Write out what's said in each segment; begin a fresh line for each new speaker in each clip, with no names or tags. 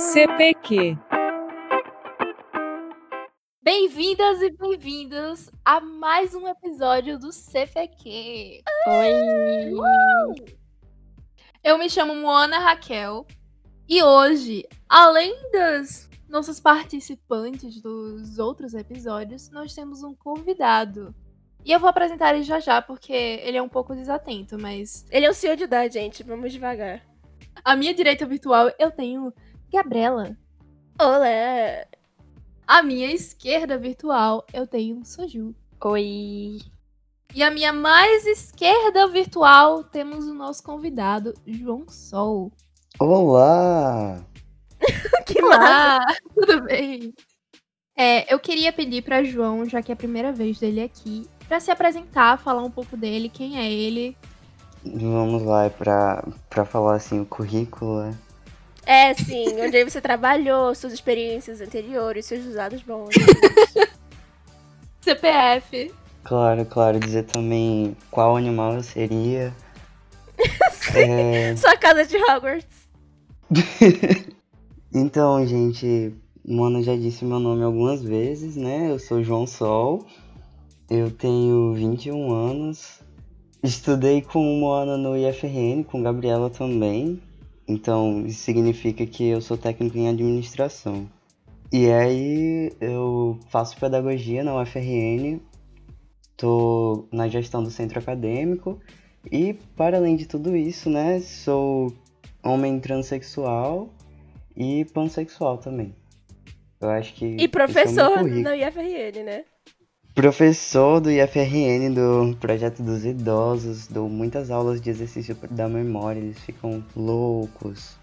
CPQ.
Bem-vindas e bem-vindos a mais um episódio do CPQ.
Oi!
Eu me chamo Moana Raquel e hoje, além das nossas participantes dos outros episódios, nós temos um convidado. E eu vou apresentar ele já já, porque ele é um pouco desatento, mas.
Ele é o senhor de idade, gente. Vamos devagar.
À minha direita virtual eu tenho Gabriela.
Olá!
À minha esquerda virtual eu tenho Soju.
Oi!
E à minha mais esquerda virtual temos o nosso convidado, João Sol.
Olá!
que massa!
Olá, tudo bem? É, eu queria pedir para João, já que é a primeira vez dele aqui, para se apresentar, falar um pouco dele, quem é ele.
Vamos lá, é pra, pra falar assim o currículo, né?
É, sim. Onde aí você trabalhou, suas experiências anteriores, seus usados bons.
CPF.
Claro, claro, dizer também qual animal eu seria. É,
Sua casa de Hogwarts.
Então, gente, Mona já disse meu nome algumas vezes, né? Eu sou João Sol, eu tenho 21 anos, estudei com Moana no IFRN, com Gabriela também, então isso significa que eu sou técnico em administração. E aí eu faço pedagogia na UFRN, tô na gestão do centro acadêmico e, para além de tudo isso, né, sou homem transexual e pansexual também. Eu acho que.
E
é
professor
currículo.
no IFRN, né?
Professor do IFRN, do Projeto dos Idosos, dou muitas aulas de exercício da memória, eles ficam loucos.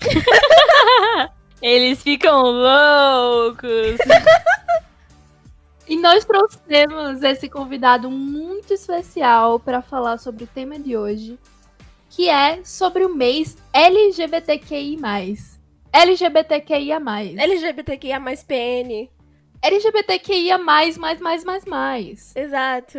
Eles ficam loucos.
E nós trouxemos esse convidado muito especial para falar sobre o tema de hoje, que é sobre o mês LGBTQI+. LGBTQIA+.
LGBTQIA mais PN.
LGBTQIA+, mais, mais, mais, mais, mais.
Exato.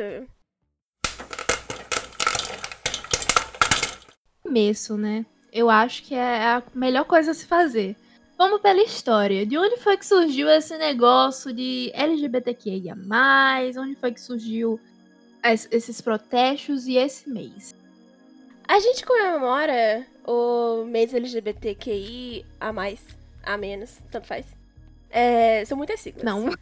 Começo, né? Eu acho que é a melhor coisa a se fazer. Vamos pela história. De onde foi que surgiu esse negócio de LGBTQIA+, onde foi que surgiu es- esses protestos e esse mês?
A gente comemora o mês LGBTQI a mais, a menos, tanto faz. É, são muitas siglas.
Não.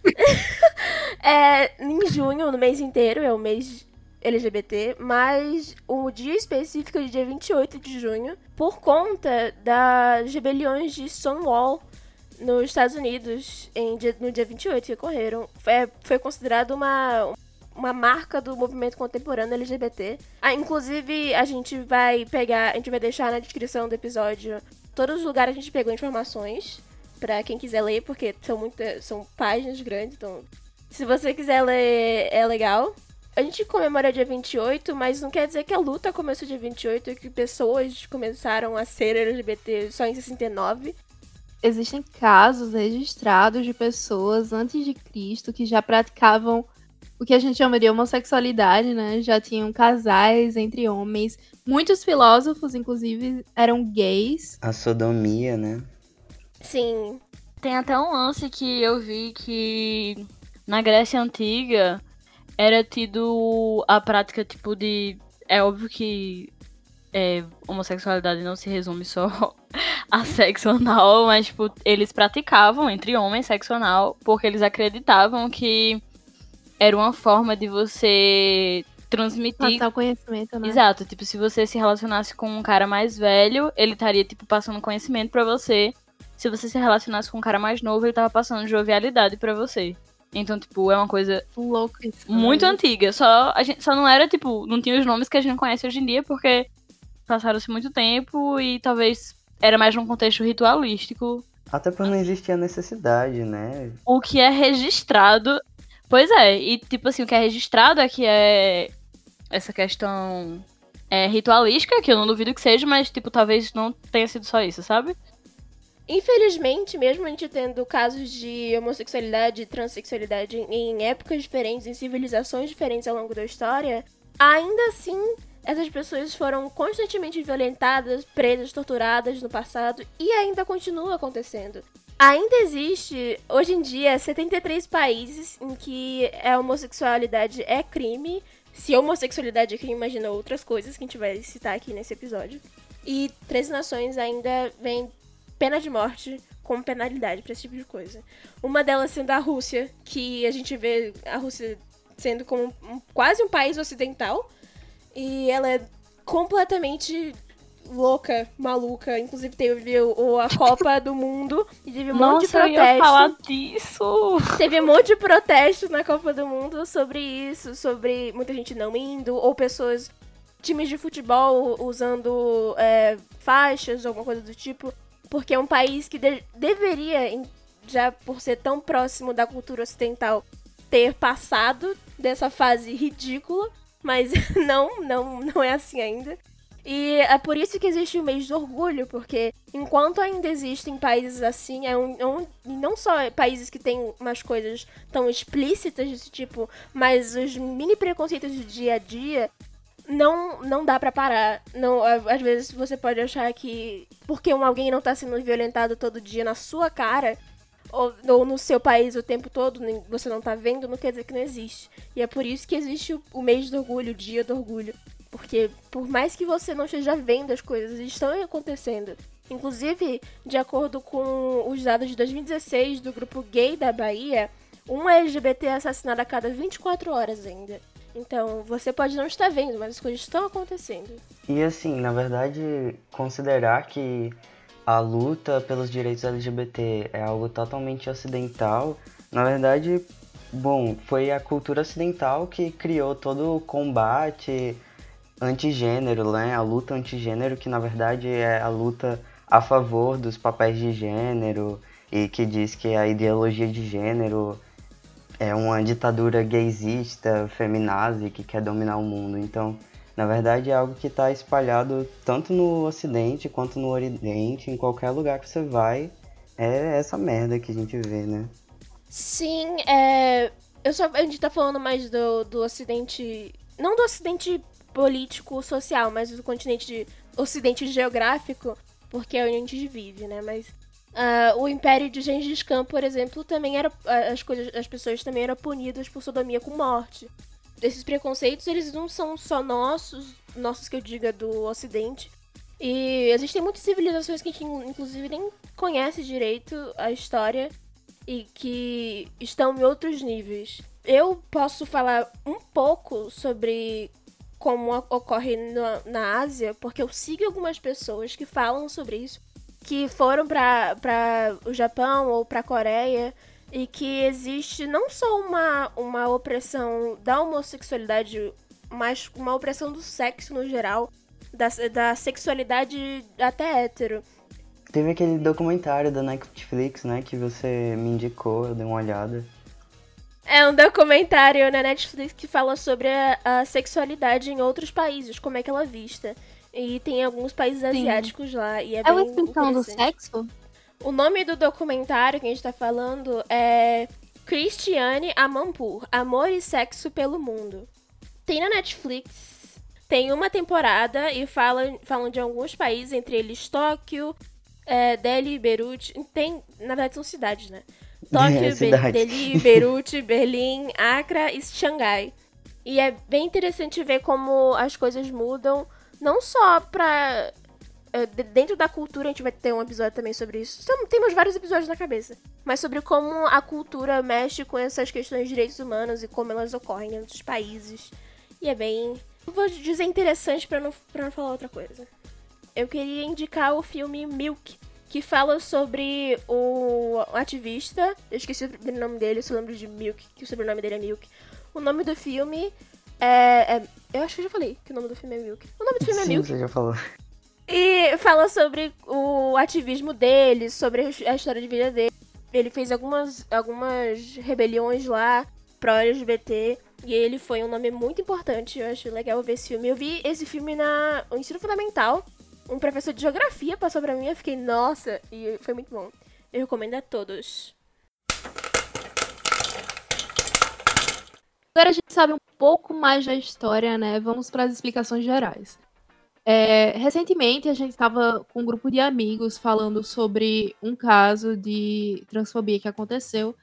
É, em junho, no mês inteiro, é o mês LGBT, mas o dia específico é dia 28 de junho, por conta das rebeliões de Stonewall nos Estados Unidos, em dia- no dia 28 que ocorreram. Foi, foi considerado uma, uma marca do movimento contemporâneo LGBT. Ah, inclusive, a gente vai pegar, a gente vai deixar na descrição do episódio todos os lugares que a gente pegou informações. Pra quem quiser ler, porque são muitas. São páginas grandes, então. Se você quiser ler, é legal. A gente comemora dia 28, mas não quer dizer que a luta começou dia 28 e que pessoas começaram a ser LGBT só em 69.
Existem casos registrados de pessoas antes de Cristo que já praticavam o que a gente chama de homossexualidade, né? Já tinham casais entre homens. Muitos filósofos, inclusive, eram gays.
A sodomia, né?
Sim.
Tem até um lance que eu vi que na Grécia Antiga era tido a prática, tipo, de. É óbvio que é, homossexualidade não se resume só a sexo anal, mas, tipo, eles praticavam entre homens sexo anal porque eles acreditavam que era uma forma de você transmitir
Passar o conhecimento, né?
Exato, tipo, se você se relacionasse com um cara mais velho, ele estaria, tipo, passando conhecimento pra você. Se você se relacionasse com um cara mais novo, ele tava passando jovialidade pra você. Então, tipo, é uma coisa
isso.
muito antiga. Só, a gente, só não era, tipo, não tinha os nomes que a gente conhece hoje em dia, porque passaram-se muito tempo e talvez era mais num contexto ritualístico.
Até por não existir a necessidade, né?
O que é registrado. Pois é, e tipo assim, o que é registrado é que é essa questão é, ritualística, que eu não duvido que seja, mas tipo, talvez não tenha sido só isso, sabe?
Infelizmente, mesmo a gente tendo casos de homossexualidade e transexualidade em épocas diferentes, em civilizações diferentes ao longo da história, ainda assim essas pessoas foram constantemente violentadas, presas, torturadas no passado e ainda continua acontecendo. Ainda existe, hoje em dia, 73 países em que a homossexualidade é crime. Se homossexualidade é crime, imagina outras coisas que a gente vai citar aqui nesse episódio. E três nações ainda vêm pena de morte como penalidade para esse tipo de coisa. Uma delas sendo a Rússia, que a gente vê a Rússia sendo como um, quase um país ocidental. E ela é completamente louca, maluca. Inclusive teve o, a Copa do Mundo e teve um
Nossa,
monte de protesto.
eu ia falar disso.
Teve um monte de protestos na Copa do Mundo sobre isso, sobre muita gente não indo, ou pessoas, times de futebol usando é, faixas, alguma coisa do tipo. Porque é um país que de deveria, já por ser tão próximo da cultura ocidental, ter passado dessa fase ridícula, mas não, não, não é assim ainda. E é por isso que existe o mês do orgulho, porque enquanto ainda existem países assim, é um, é um, não só países que têm umas coisas tão explícitas desse tipo, mas os mini preconceitos do dia a dia, não, não dá para parar. Não, às vezes você pode achar que porque um alguém não tá sendo violentado todo dia na sua cara, ou, ou, no seu país o tempo todo, você não tá vendo, não quer dizer que não existe. E é por isso que existe o, o mês do orgulho, o dia do orgulho. Porque por mais que você não esteja vendo as coisas, estão acontecendo. Inclusive, de acordo com os dados de 2016 do grupo gay da Bahia, um LGBT é assassinado a cada 24 horas ainda. Então, você pode não estar vendo, mas as coisas estão acontecendo.
E assim, na verdade, considerar que a luta pelos direitos LGBT é algo totalmente ocidental, na verdade, bom, foi a cultura ocidental que criou todo o combate antigênero, né? A luta antigênero, que na verdade é a luta a favor dos papéis de gênero e que diz que a ideologia de gênero é uma ditadura gaysista, feminazi, que quer dominar o mundo. Então, na verdade, é algo que está espalhado tanto no Ocidente quanto no Oriente, em qualquer lugar que você vai. É essa merda que a gente vê, né?
Sim, é. Eu só, a gente tá falando mais do, do Ocidente. Não do Ocidente político, social, mas do continente ocidente geográfico, porque é onde a gente vive, né? Mas uh, o Império de Gengis Khan, por exemplo, também era as coisas, as pessoas também eram punidas por sodomia com morte. Esses preconceitos, eles não são só nossos, nossos que eu diga do Ocidente. E existem muitas civilizações que a gente, inclusive, nem conhece direito a história e que estão em outros níveis. Eu posso falar um pouco sobre como ocorre na, na Ásia, porque eu sigo algumas pessoas que falam sobre isso, que foram para o Japão ou para a Coreia e que existe não só uma, uma opressão da homossexualidade, mas uma opressão do sexo no geral, da, da sexualidade até hétero.
Teve aquele documentário da Netflix, né, que você me indicou, eu dei uma olhada.
É um documentário na Netflix que fala sobre a, a, sexualidade em outros países, como é que ela é vista. E tem alguns países Sim. asiáticos lá. E é, é
uma explicação do sexo?
O nome do documentário que a gente tá falando é Christiane Amanpour, Amor e Sexo pelo Mundo. Tem na Netflix, tem uma temporada e falam, falam de alguns países, entre eles Tóquio, é, Delhi, Beirute. Tem, na verdade são cidades, né? Tóquio, é, Delhi, Beirute, Berlim, Accra e Xangai. E é bem interessante ver como as coisas mudam, não só pra. É, dentro da cultura, a gente vai ter um episódio também sobre isso. Temos vários episódios na cabeça. Mas sobre como a cultura mexe com essas questões de direitos humanos e como elas ocorrem em outros países. E é bem. Vou dizer interessante para não, pra não falar outra coisa. Eu queria indicar o filme Milk, que fala sobre o ativista. Eu esqueci o nome dele, eu só lembro de Milk, que o sobrenome dele é Milk. O nome do filme é, é, Eu acho que eu já falei que o nome do filme é Milk. O nome do filme é
Sim,
é Milk.
Você já falou.
E fala sobre o ativismo dele, sobre a história de vida dele. Ele fez algumas, algumas rebeliões lá pro LGBT. E ele foi um nome muito importante. Eu acho legal ver esse filme. Eu vi esse filme na, no ensino fundamental um professor de geografia passou pra mim, eu fiquei, nossa, e foi muito bom. Eu recomendo a todos.
Agora a gente sabe um pouco mais da história, né, vamos para as explicações gerais. É, recentemente a gente estava com um grupo de amigos falando sobre um caso de transfobia que aconteceu.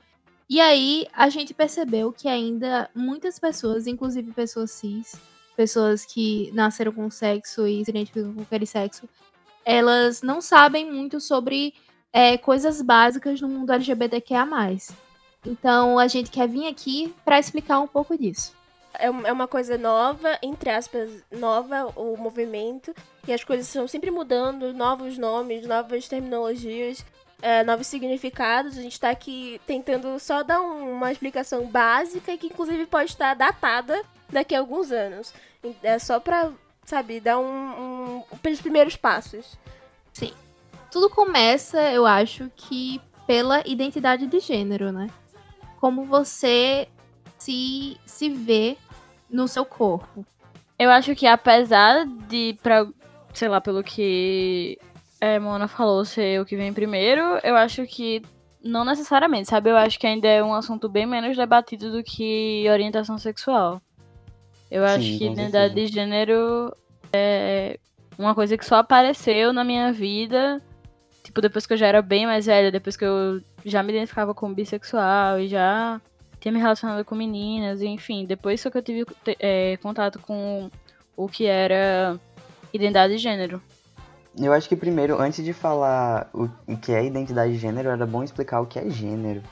E aí a gente percebeu que ainda muitas pessoas, inclusive pessoas cis, pessoas que nasceram com sexo e se identificam com aquele sexo, elas não sabem muito sobre é, coisas básicas no mundo LGBTQIA. Então a gente quer vir aqui para explicar um pouco disso.
É, é uma coisa nova, entre aspas, nova o movimento, e as coisas estão sempre mudando, novos nomes, novas terminologias, é, novos significados. A gente está aqui tentando só dar um, uma explicação básica e que inclusive pode estar datada daqui a alguns anos. É só pra, sabe, dar um, um, os primeiros passos.
Sim. Tudo começa, eu acho, que pela identidade de gênero, né? Como você se, se vê no seu corpo.
Eu acho que apesar de, pra, sei lá, pelo que é, Mona falou ser o que vem primeiro, eu acho que não necessariamente, sabe? Eu acho que ainda é um assunto bem menos debatido do que orientação sexual. Eu Sim, acho que identidade de gênero é uma coisa que só apareceu na minha vida, tipo, depois que eu já era bem mais velha, depois que eu já me identificava como bissexual e já tinha me relacionado com meninas, enfim, depois que eu tive é, contato com o que era identidade de gênero.
Eu acho que primeiro, antes de falar o que é identidade de gênero, era bom explicar o que é gênero.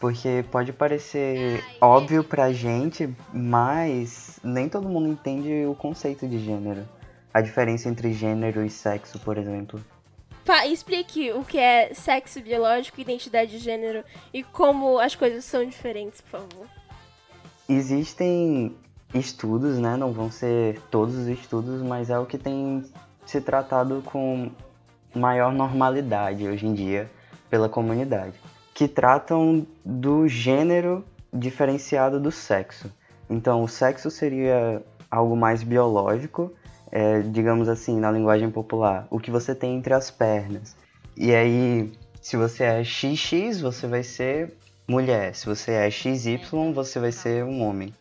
Porque pode parecer óbvio pra gente, mas nem todo mundo entende o conceito de gênero. A diferença entre gênero e sexo, por exemplo.
Explique o que é sexo biológico, identidade de gênero e como as coisas são diferentes, por favor.
Existem estudos, né? Não vão ser todos os estudos, mas é o que tem se tratado com maior normalidade hoje em dia pela comunidade que tratam do gênero diferenciado do sexo. Então, o sexo seria algo mais biológico, é, digamos assim, na linguagem popular, o que você tem entre as pernas. E aí, se você é XX, você vai ser mulher. Se você é XY, você vai ser um homem.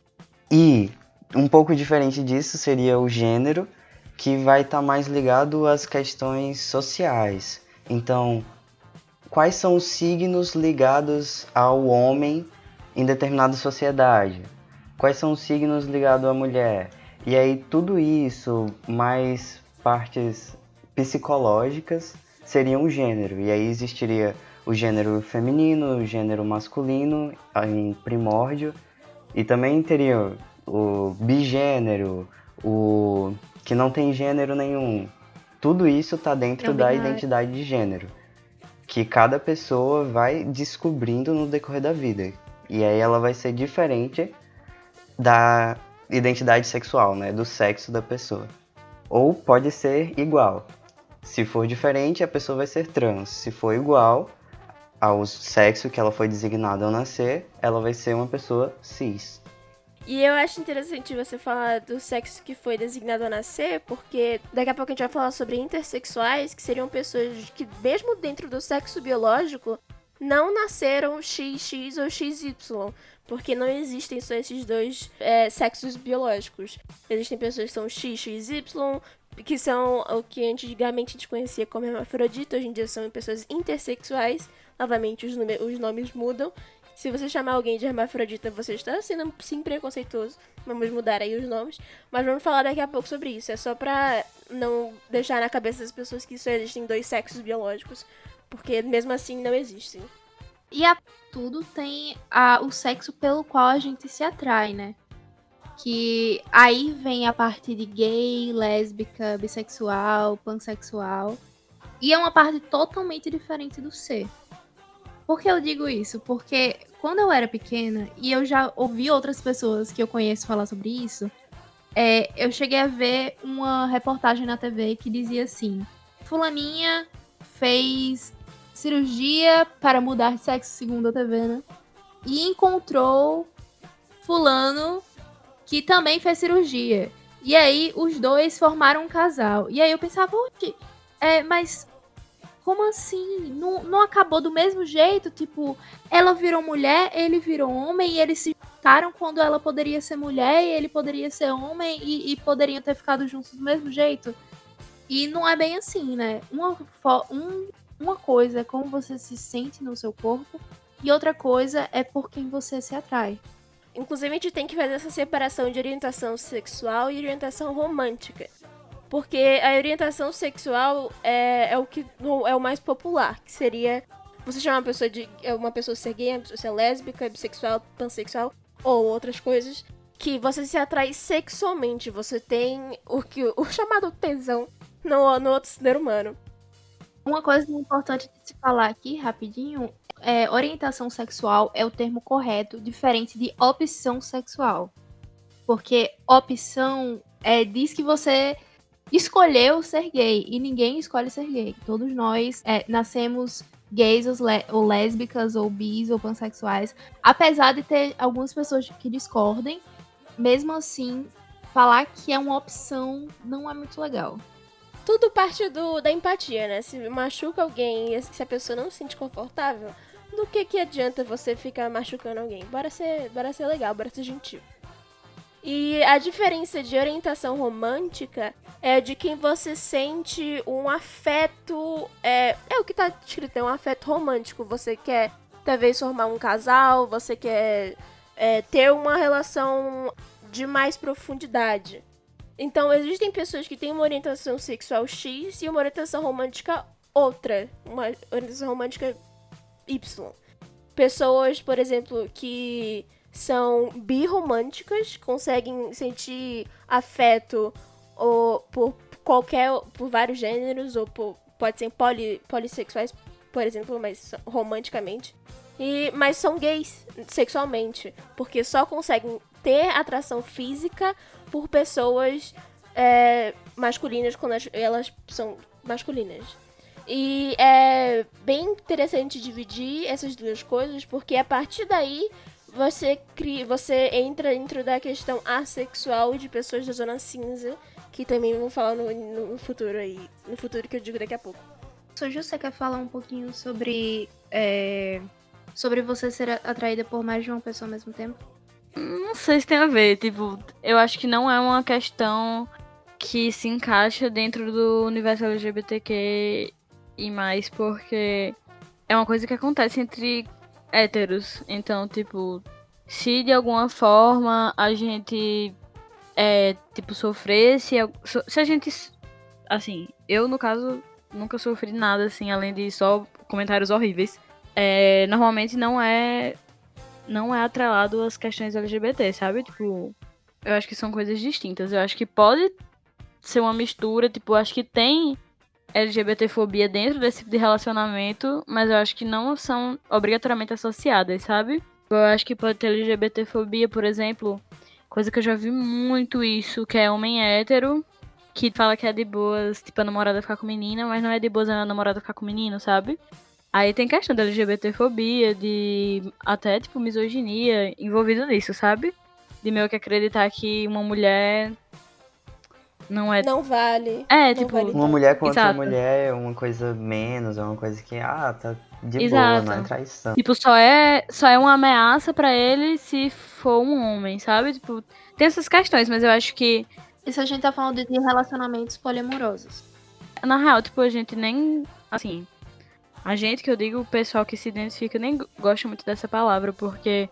E um pouco diferente disso seria o gênero, que vai estar tá mais ligado às questões sociais. Então, quais são os signos ligados ao homem em determinada sociedade? Quais são os signos ligados à mulher? E aí tudo isso, mais partes psicológicas, seriam o gênero. E aí existiria o gênero feminino, o gênero masculino em primórdio, e também teria o bigênero, o que não tem gênero nenhum. Tudo isso está dentro da identidade de gênero que cada pessoa vai descobrindo no decorrer da vida. E aí ela vai ser diferente da identidade sexual, né, do sexo da pessoa. Ou pode ser igual. Se for diferente, a pessoa vai ser trans. Se for igual ao sexo que ela foi designada ao nascer, ela vai ser uma pessoa cis.
E eu acho interessante você falar do sexo que foi designado a nascer, porque daqui a pouco a gente vai falar sobre intersexuais, que seriam pessoas que, mesmo dentro do sexo biológico, não nasceram XX ou XY, porque não existem só esses dois é, sexos biológicos. Existem pessoas que são X, XY, que são o que antigamente a gente conhecia como hermafrodita, hoje em dia são pessoas intersexuais. Novamente, os, os nomes mudam. Se você chamar alguém de hermafrodita, você está sendo sim preconceituoso. Vamos mudar aí os nomes. Mas vamos falar daqui a pouco sobre isso. É só pra não deixar na cabeça das pessoas que só existem dois sexos biológicos. Porque mesmo assim não existem.
E a tudo tem a, o sexo pelo qual a gente se atrai, né? Que aí vem a parte de gay, lésbica, bissexual, pansexual. E é uma parte totalmente diferente do ser. Por que eu digo isso? Porque quando eu era pequena, e eu já ouvi outras pessoas que eu conheço falar sobre isso, é, eu cheguei a ver uma reportagem na TV que dizia assim: Fulaninha fez cirurgia para mudar de sexo, segundo a TV, né? E encontrou Fulano que também fez cirurgia. E aí os dois formaram um casal. E aí eu pensava, é, mas como assim? Não, não acabou do mesmo jeito? Tipo, ela virou mulher, ele virou homem e eles se ficaram quando ela poderia ser mulher e ele poderia ser homem e, e poderiam ter ficado juntos do mesmo jeito. E não é bem assim, né? Uma, um, uma coisa é como você se sente no seu corpo e outra coisa é por quem você se atrai.
Inclusive, a gente tem que fazer essa separação de orientação sexual e orientação romântica. Porque a orientação sexual é, é o que é o mais popular, que seria você chamar uma pessoa de é uma pessoa ser gay, uma pessoa ser lésbica, bissexual, pansexual ou outras coisas que você se atrai sexualmente, você tem o que o chamado tesão no, no outro ser humano.
Uma coisa importante de se falar aqui, rapidinho, é orientação sexual é o termo correto, diferente de opção sexual. Porque opção é, diz que você escolheu ser gay e ninguém escolhe ser gay. Todos nós é, nascemos gays ou, lésbicas ou bis ou pansexuais. Apesar de ter algumas pessoas que discordem, mesmo assim, falar que é uma opção não é muito legal
tudo parte do, da empatia, né? Se machuca alguém e se a pessoa não se sente confortável, do que que adianta você ficar machucando alguém? Bora ser, bora ser legal, bora ser gentil. E a diferença de orientação romântica é de quem você sente um afeto. É, é o que tá escrito, é um afeto romântico. Você quer talvez formar um casal, você quer é, ter uma relação de mais profundidade. Então, existem pessoas que têm uma orientação sexual X e uma orientação romântica outra. Uma orientação romântica Y. Pessoas, por exemplo, que são birromânticas, conseguem sentir afeto ou por qualquer por vários gêneros ou por, pode ser poli, polissexuais, por exemplo, mas romanticamente. E mas são gays sexualmente, porque só conseguem ter atração física por pessoas é, masculinas quando elas são masculinas. E é bem interessante dividir essas duas coisas, porque a partir daí você cria, você entra dentro da questão assexual de pessoas da zona cinza, que também vou falar no, no futuro aí, no futuro que eu digo daqui a pouco.
Soju, você quer falar um pouquinho sobre é, sobre você ser atraída por mais de uma pessoa ao mesmo tempo?
Não sei se tem a ver, tipo, eu acho que não é uma questão que se encaixa dentro do universo LGBTQ e mais, porque é uma coisa que acontece entre héteros. Então, tipo, se de alguma forma a gente é, tipo, sofrer, se, se a gente. Assim, eu no caso nunca sofri nada, assim, além de só comentários horríveis. É, normalmente não é não é atrelado às questões LGBT, sabe? Tipo, eu acho que são coisas distintas. Eu acho que pode ser uma mistura, tipo, eu acho que tem LGBTfobia dentro desse tipo de relacionamento, mas eu acho que não são obrigatoriamente associadas, sabe? Eu acho que pode ter LGBTfobia, por exemplo, coisa que eu já vi muito isso, que é homem hétero, que fala que é de boas, tipo, a namorada ficar com menina, mas não é de boas a namorada ficar com menino, sabe? Aí tem questão da LGBTfobia, de até, tipo, misoginia envolvido nisso, sabe? De meio que acreditar que uma mulher não é.
Não vale.
É,
não
tipo.
Vale
uma mulher com outra mulher é uma coisa menos, é uma coisa que, ah, tá de Exato. boa, não é traição.
Tipo, só é, só é uma ameaça para ele se for um homem, sabe? Tipo, tem essas questões, mas eu acho que.
Isso a gente tá falando de relacionamentos poliamorosos.
Na real, tipo, a gente nem. Assim, a gente, que eu digo, o pessoal que se identifica, nem gosta muito dessa palavra, porque.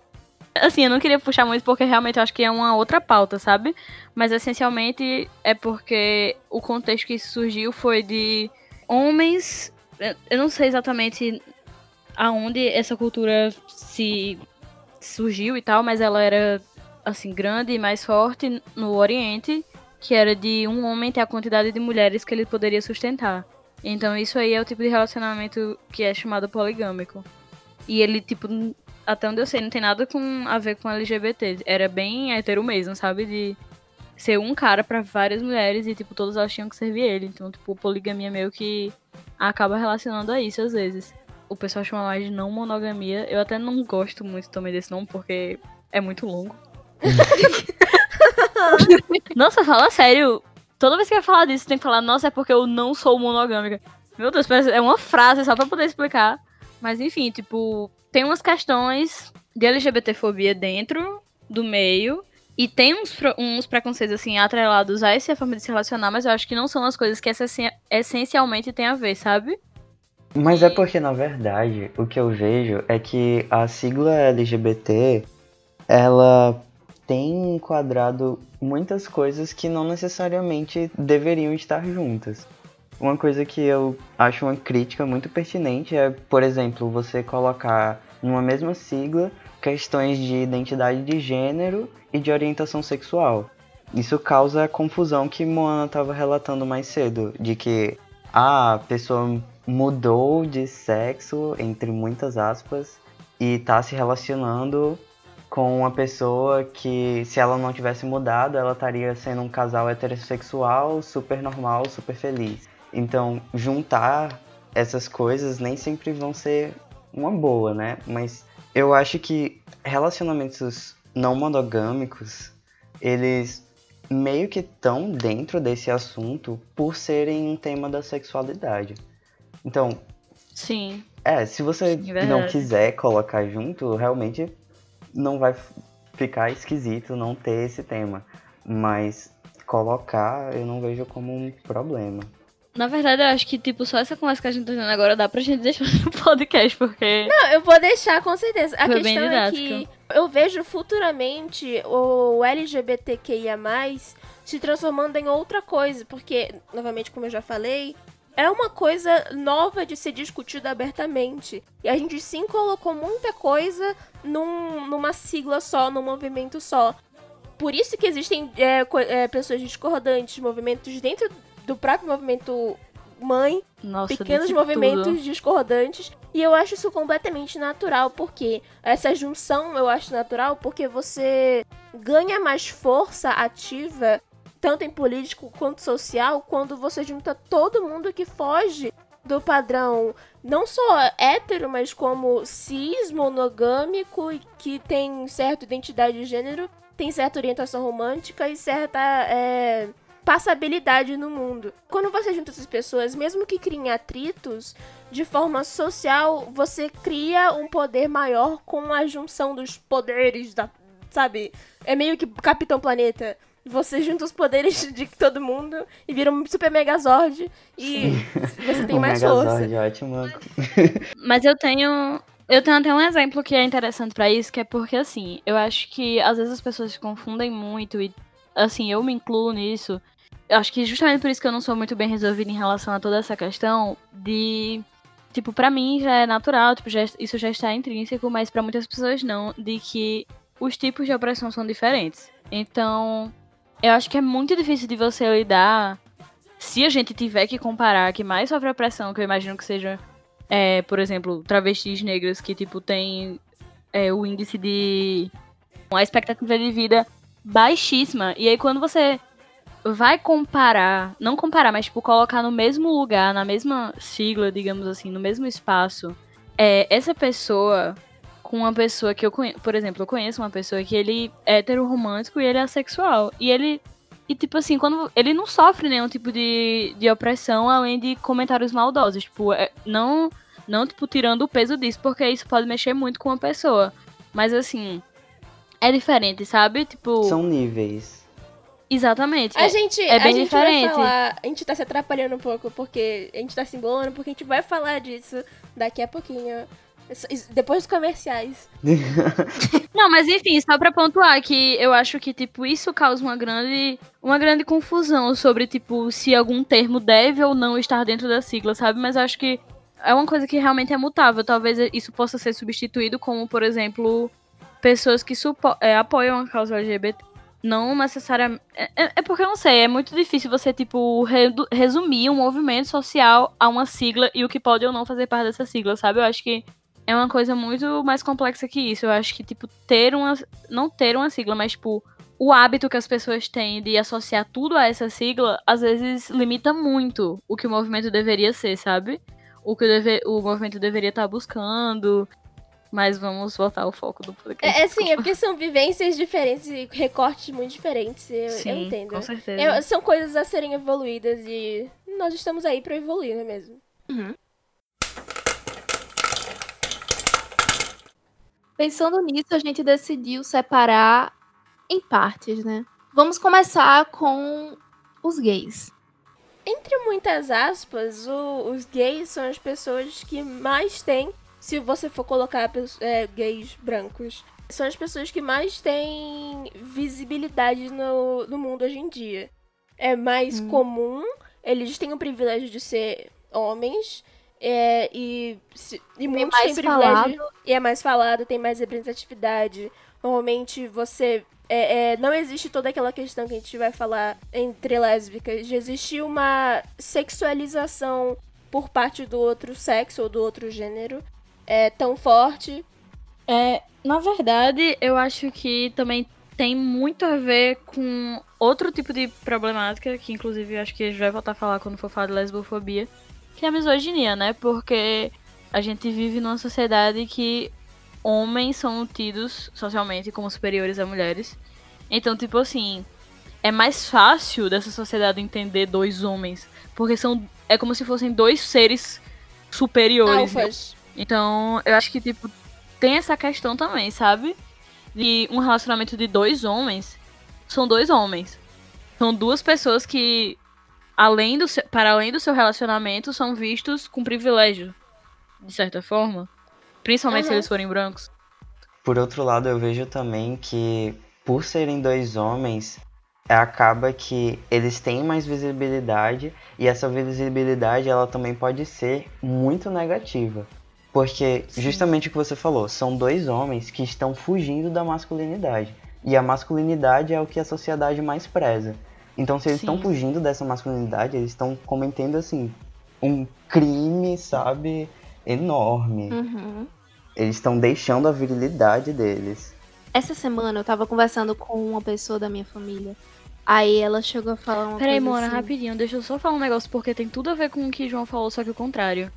Assim, eu não queria puxar muito porque realmente eu acho que é uma outra pauta, sabe? Mas essencialmente é porque o contexto que surgiu foi de homens. Eu não sei exatamente aonde essa cultura se surgiu e tal, mas ela era assim grande e mais forte no Oriente, que era de um homem ter a quantidade de mulheres que ele poderia sustentar. Então isso aí é o tipo de relacionamento que é chamado poligâmico. E ele, tipo, até onde eu sei, não tem nada com, a ver com LGBT. Era bem hétero mesmo, sabe? De ser um cara para várias mulheres e, tipo, todas elas tinham que servir ele. Então, tipo, poligamia meio que acaba relacionando a isso às vezes. O pessoal chama mais de não monogamia. Eu até não gosto muito também desse nome porque é muito longo. Nossa, fala sério. Toda vez que vai falar disso, tem que falar, nossa, é porque eu não sou monogâmica. Meu Deus, é uma frase só pra poder explicar. Mas enfim, tipo, tem umas questões de LGBTfobia dentro do meio. E tem uns, uns preconceitos, assim, atrelados a essa forma de se relacionar, mas eu acho que não são as coisas que essencialmente tem a ver, sabe?
Mas é porque, na verdade, o que eu vejo é que a sigla LGBT, ela tem enquadrado muitas coisas que não necessariamente deveriam estar juntas. Uma coisa que eu acho uma crítica muito pertinente é, por exemplo, você colocar numa mesma sigla questões de identidade de gênero e de orientação sexual. Isso causa a confusão que Moana estava relatando mais cedo, de que a pessoa mudou de sexo, entre muitas aspas, e está se relacionando com uma pessoa que, se ela não tivesse mudado, ela estaria sendo um casal heterossexual, super normal, super feliz. Então, juntar essas coisas nem sempre vão ser uma boa, né? Mas eu acho que relacionamentos não monogâmicos, eles meio que estão dentro desse assunto por serem um tema da sexualidade. Então.
Sim.
É, se você não quiser colocar junto, realmente não vai ficar esquisito não ter esse tema. Mas colocar eu não vejo como um problema.
Na verdade, eu acho que, tipo, só essa conversa que a gente tá tendo agora dá pra gente deixar no podcast, porque.
Não, eu vou deixar com certeza. A Foi questão é que eu vejo futuramente o LGBTQIA se transformando em outra coisa, porque, novamente, como eu já falei, é uma coisa nova de ser discutida abertamente. E a gente sim colocou muita coisa num, numa sigla só, num movimento só. Por isso que existem é, é, pessoas discordantes, movimentos dentro do próprio movimento mãe,
Nossa,
pequenos movimentos tudo. discordantes. E eu acho isso completamente natural, porque essa junção eu acho natural porque você ganha mais força ativa, tanto em político quanto social, quando você junta todo mundo que foge do padrão não só hétero, mas como cis, monogâmico, e que tem certa identidade de gênero, tem certa orientação romântica e certa é, passabilidade no mundo. Quando você junta essas pessoas, mesmo que criem atritos, de forma social, você cria um poder maior com a junção dos poderes da. Sabe? É meio que Capitão Planeta. Você junta os poderes de todo mundo e vira um super megazord e você tem mais
megazord,
força.
Ótimo.
Mas eu tenho eu tenho até um exemplo que é interessante para isso, que é porque assim, eu acho que às vezes as pessoas se confundem muito e assim, eu me incluo nisso, acho que justamente por isso que eu não sou muito bem resolvida em relação a toda essa questão de. Tipo, para mim já é natural, tipo, já, isso já está intrínseco, mas para muitas pessoas não, de que os tipos de opressão são diferentes. Então, eu acho que é muito difícil de você lidar se a gente tiver que comparar que mais sofre opressão, que eu imagino que seja, é, por exemplo, travestis negras que, tipo, tem é, o índice de. uma expectativa de vida baixíssima. E aí, quando você vai comparar, não comparar, mas tipo colocar no mesmo lugar, na mesma sigla, digamos assim, no mesmo espaço, é essa pessoa com uma pessoa que eu conheço, por exemplo, eu conheço uma pessoa que ele é heteroromântico e ele é assexual. E ele e tipo assim, quando ele não sofre nenhum tipo de, de opressão além de comentários maldosos, tipo, é, não não tipo tirando o peso disso, porque isso pode mexer muito com uma pessoa. Mas assim, é diferente, sabe? Tipo,
são níveis.
Exatamente.
A é, gente,
é bem
a gente
diferente.
vai falar, a gente tá se atrapalhando um pouco porque a gente tá se embolando, porque a gente vai falar disso daqui a pouquinho. Depois dos comerciais.
Não, mas enfim, só pra pontuar que eu acho que, tipo, isso causa uma grande, uma grande confusão sobre, tipo, se algum termo deve ou não estar dentro da sigla, sabe? Mas acho que é uma coisa que realmente é mutável. Talvez isso possa ser substituído como, por exemplo, pessoas que é, apoiam a causa LGBT, não necessariamente. É, é, é, porque eu não sei, é muito difícil você, tipo, resumir um movimento social a uma sigla e o que pode ou não fazer parte dessa sigla, sabe? Eu acho que é uma coisa muito mais complexa que isso. Eu acho que, tipo, ter uma. Não ter uma sigla, mas, tipo, o hábito que as pessoas têm de associar tudo a essa sigla, às vezes limita muito o que o movimento deveria ser, sabe? O que o, deve, o movimento deveria estar buscando. Mas vamos voltar ao foco do podcast.
É, é sim, é porque são vivências diferentes e recortes muito diferentes. Eu,
sim,
eu entendo.
Com certeza.
Eu, são coisas a serem evoluídas e nós estamos aí para evoluir, não é mesmo?
Uhum. Pensando nisso, a gente decidiu separar em partes, né? Vamos começar com os gays.
Entre muitas aspas, o- os gays são as pessoas que mais têm, se você for colocar é, gays brancos, são as pessoas que mais têm visibilidade no, no mundo hoje em dia. É mais
Hum.
comum, eles têm o privilégio de ser homens, é, e, se- e muitos
mais
têm privilégio. E é mais falado, tem mais representatividade. Normalmente você. é, é, não existe toda aquela questão que a gente vai falar entre lésbicas, de existir uma sexualização por parte do outro sexo ou do outro gênero é tão forte.
É, na verdade, eu acho que também tem muito a ver com outro tipo de problemática, que inclusive eu acho que a gente vai voltar a falar quando for falar de lesbofobia, que é a misoginia, né? Porque a gente vive numa sociedade que homens são tidos socialmente como superiores a mulheres. Então, tipo assim, é mais fácil dessa sociedade entender dois homens, porque são é como se fossem dois seres superiores.
Alfas.
Então, eu acho que, tipo, tem essa questão também, sabe? De um relacionamento de dois homens. São dois homens. São duas pessoas que, além do seu, para além do seu relacionamento, são vistos com privilégio, de certa forma. Principalmente se
Aham.
eles forem brancos.
Por outro lado, eu vejo também que, por serem dois homens, acaba que eles têm mais visibilidade e essa visibilidade ela também pode ser muito negativa. Porque, justamente o que você falou, são dois homens que estão fugindo da masculinidade. E a masculinidade é o que a sociedade mais preza. Então, se eles estão fugindo dessa masculinidade, eles estão cometendo, assim, um crime, sabe, enorme.
Uhum.
Eles estão deixando a virilidade deles.
Essa semana eu tava conversando com uma pessoa da minha família. Aí ela chegou a falar uma
Peraí,
coisa
Mona,
assim.
rapidinho, deixa eu só falar um negócio, porque tem tudo a ver com o que o João falou, só que o contrário.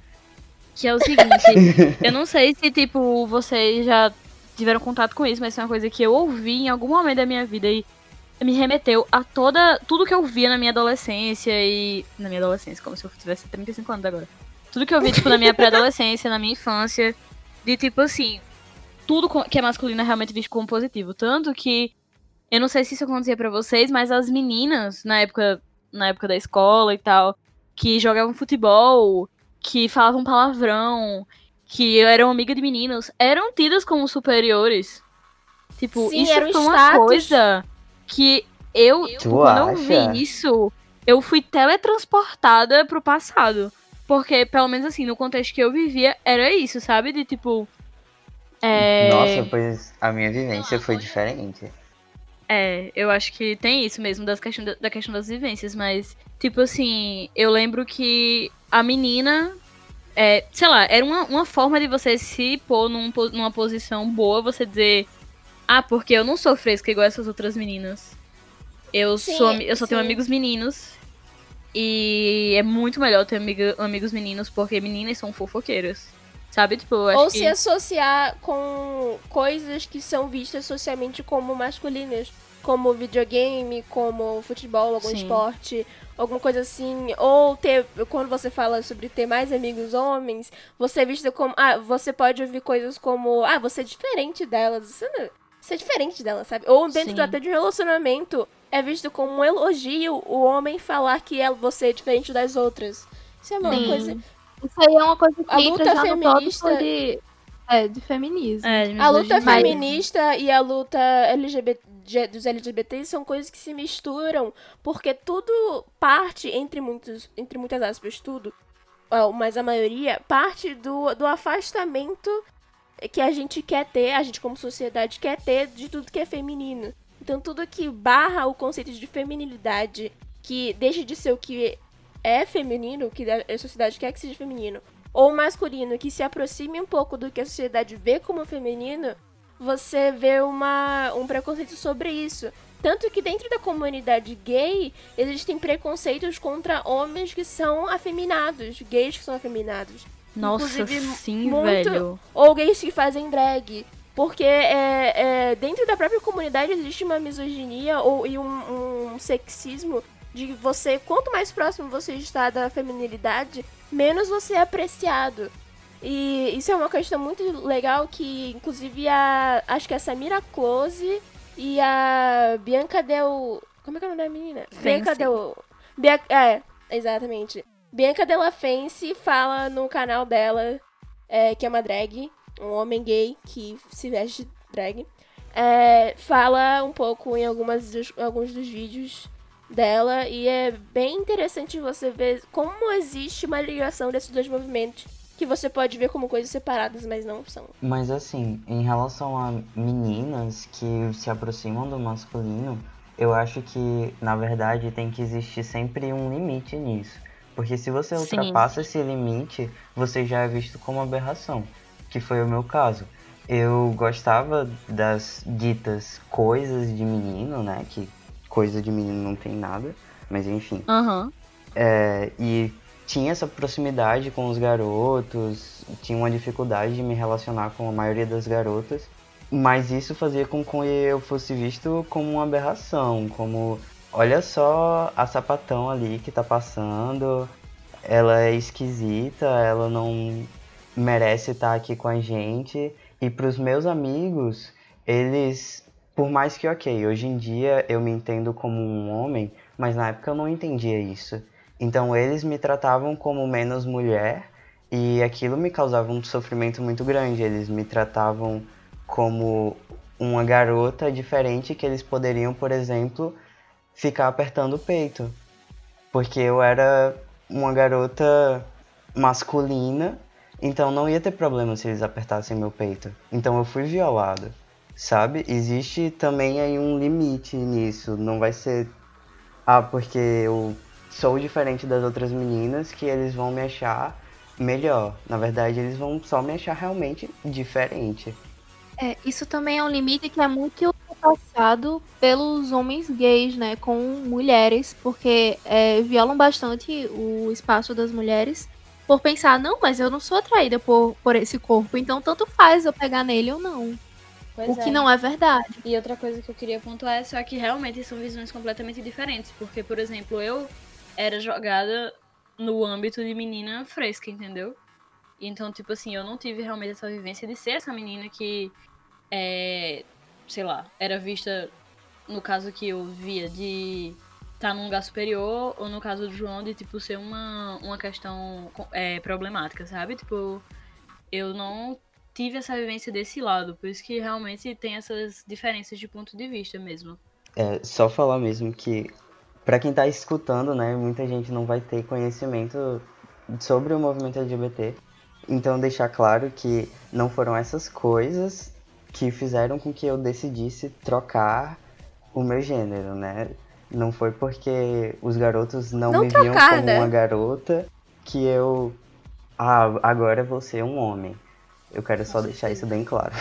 Que é o seguinte, eu não sei se, tipo, vocês já tiveram contato com isso, mas isso é uma coisa que eu ouvi em algum momento da minha vida e me remeteu a toda. Tudo que eu via na minha adolescência e. Na minha adolescência, como se eu tivesse 35 anos agora. Tudo que eu vi, tipo, na minha pré-adolescência, na minha infância, de tipo assim. Tudo que é masculino é realmente visto como positivo. Tanto que. Eu não sei se isso acontecia pra vocês, mas as meninas, na época, na época da escola e tal, que jogavam futebol, que falavam palavrão, que eram amigas de meninos, eram tidas como superiores. Tipo,
Sim,
isso
era um
uma coisa que eu, tipo,
Tu
quando eu
acha?
vi isso, eu fui teletransportada pro passado. Porque, pelo menos assim, no contexto que eu vivia, era isso, sabe? De tipo. É...
Nossa, pois a minha vivência foi diferente.
É, eu acho que tem isso mesmo das questão, da questão das vivências, mas, tipo assim, eu lembro que a menina, é, sei lá, era uma, uma forma de você se pôr num numa posição boa, você dizer, ah, porque eu não sou fresca igual essas outras meninas. Eu,
Sim,
sou, eu só tenho
sim.
amigos meninos. E é muito melhor ter amiga, amigos meninos, porque meninas são fofoqueiras. Sabe? Tipo,
Ou
que...
se associar com coisas que são vistas socialmente como masculinas. Como videogame, como futebol, algum
Sim.
esporte, alguma coisa assim. Ou ter, quando você fala sobre ter mais amigos homens, você é visto como. Ah, você pode ouvir coisas como. Ah, você é diferente delas. Você, não, é diferente delas, sabe? Ou dentro
Sim.
até de um relacionamento, é visto como um elogio o homem falar que é, você é diferente das outras. Isso é uma
Sim.
coisa.
Isso aí é uma coisa que
A luta feminista-
de, é, de feminismo.
É, de
A luta feminista e a luta LGBT, dos LGBTs são coisas que se misturam, porque tudo parte, entre, muitos, entre muitas aspas, tudo, mas a maioria, parte do, do afastamento que a gente quer ter, a gente como sociedade quer ter de tudo que é feminino. Então tudo que barra o conceito de feminilidade, que deixa de ser o que é feminino, o que a sociedade quer que seja feminino, ou masculino que se aproxime um pouco do que a sociedade vê como feminino, você vê uma, um preconceito sobre isso. Tanto que dentro da comunidade gay existem preconceitos contra homens que são afeminados, gays que são afeminados.
Nossa,
Inclusive,
sim,
muito-
velho.
Ou gays que fazem drag. Porque é, é, dentro da própria comunidade existe uma misoginia ou, e um, um sexismo de você, quanto mais próximo você está da feminilidade, menos você é apreciado. E isso é uma questão muito legal que, inclusive, a, acho que a Samira Close E a Bianca Del. Como é que é o nome da menina? Bianca Del. Bia... É, exatamente. Bianca Della Fence fala no canal dela, é, que é uma drag, um homem gay que se veste de drag. é, fala um pouco em algumas dos- alguns dos vídeos dela e é bem interessante você ver como existe uma ligação desses dois movimentos que você pode ver como coisas separadas, mas não são.
Mas assim, em relação a meninas que se aproximam do masculino, eu acho que, na verdade, tem que existir sempre um limite nisso. Porque se você
Sim.
ultrapassa esse limite, você já é visto como aberração, que foi o meu caso. Eu gostava das ditas coisas de menino, né? Que coisa de menino não tem nada, mas enfim.
Aham.
É, e tinha essa proximidade com os garotos, tinha uma dificuldade de me relacionar com a maioria das garotas, mas isso fazia com que eu fosse visto como uma aberração, como olha só a sapatão ali que tá passando, ela é esquisita, ela não merece estar aqui com a gente. E pros meus amigos, eles, por mais que ok, hoje em dia eu me entendo como um homem, mas na época eu não entendia isso. Então eles me tratavam como menos mulher e aquilo me causava um sofrimento muito grande. Eles me tratavam como uma garota diferente que eles poderiam, por exemplo, ficar apertando o peito. Porque eu era uma garota masculina, então não ia ter problema se eles apertassem meu peito. Então eu fui violado, sabe? Existe também aí um limite nisso. Não vai ser ah, porque eu sou diferente das outras meninas que eles vão me achar melhor. Na verdade, eles vão só me achar realmente diferente.
É, isso também é um limite que é muito ultrapassado pelos homens gays, né, com mulheres, porque é, violam bastante o espaço das mulheres por pensar, não, mas eu não sou atraída por, por esse corpo, então tanto faz eu pegar nele ou não.
Pois
o que
é.
não é verdade.
E outra coisa que eu queria pontuar é só que realmente são visões completamente diferentes. Porque, por exemplo, eu era jogada no âmbito de menina fresca, entendeu? Então, tipo assim, eu não tive realmente essa vivência de ser essa menina que, é, sei lá, era vista, no caso que eu via, de estar num lugar superior, ou no caso do João, de, tipo, ser uma, uma questão é, problemática, sabe? Tipo, eu não tive essa vivência desse lado, por isso que realmente tem essas diferenças de ponto de vista mesmo.
É só falar mesmo que, pra quem tá escutando, né, muita gente não vai ter conhecimento sobre o movimento LGBT. Então, deixar claro que não foram essas coisas que fizeram com que eu decidisse trocar o meu gênero, né? Não foi porque os garotos não,
Não
me viam
trocar,
como
né?
uma garota que eu. Ah, agora vou ser um homem. Eu quero só deixar isso bem claro.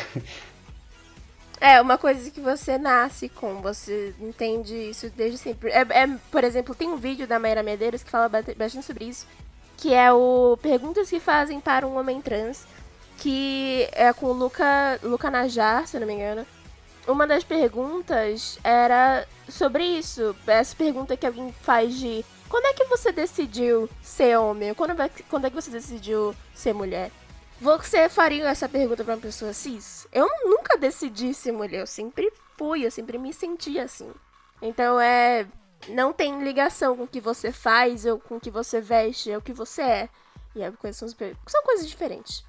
É, uma coisa que você nasce com, você entende isso desde sempre. É, é, por exemplo, tem um vídeo da Mayra Medeiros que fala bastante sobre isso, que é o Perguntas que fazem para um homem trans, que é com o Luca, Luca Najar, se não me engano. Uma das perguntas era sobre isso. Essa pergunta que alguém faz de quando é que você decidiu ser homem? Quando quando é que você decidiu ser mulher? Você faria essa pergunta pra uma pessoa cis? Eu nunca decidi ser mulher, eu sempre fui, eu sempre me senti assim. Então é. Não tem ligação com o que você faz, ou com o que você veste, é o que você é. E é são, são coisas diferentes.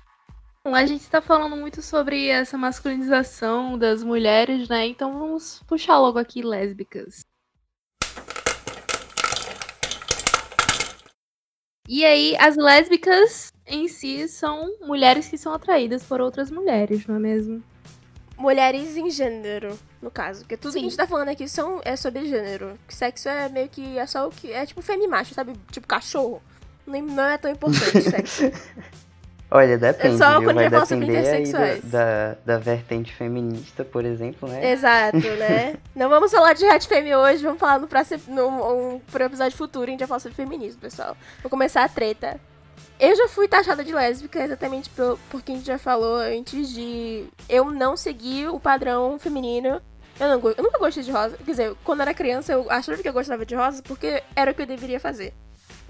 Bom, a gente tá falando muito sobre essa masculinização das mulheres, né? Então vamos puxar logo aqui lésbicas. E aí, as lésbicas em si são mulheres que são atraídas por outras mulheres, não é mesmo?
Mulheres em gênero, no caso. Porque tudo que a
Sim.
gente tá falando aqui são, é sobre gênero. Sexo é meio que. É só o que. É tipo femimacho, sabe? Tipo cachorro. Não é tão importante sexo.
Olha, depende,
só quando
Vai
fala sobre intersexuais.
da, da, da vertente feminista, por exemplo, né?
Exato, né? Não vamos falar de Hat Femme hoje, vamos falar no próximo no, um, pro episódio futuro, a gente vai falar sobre feminismo, pessoal. Vou começar a treta. Eu já fui taxada de lésbica exatamente por, porque a gente já falou antes de eu não seguir o padrão feminino. Eu, não, eu nunca gostei de rosa. Quer dizer, quando eu era criança, eu achava que eu gostava de rosa porque era o que eu deveria fazer.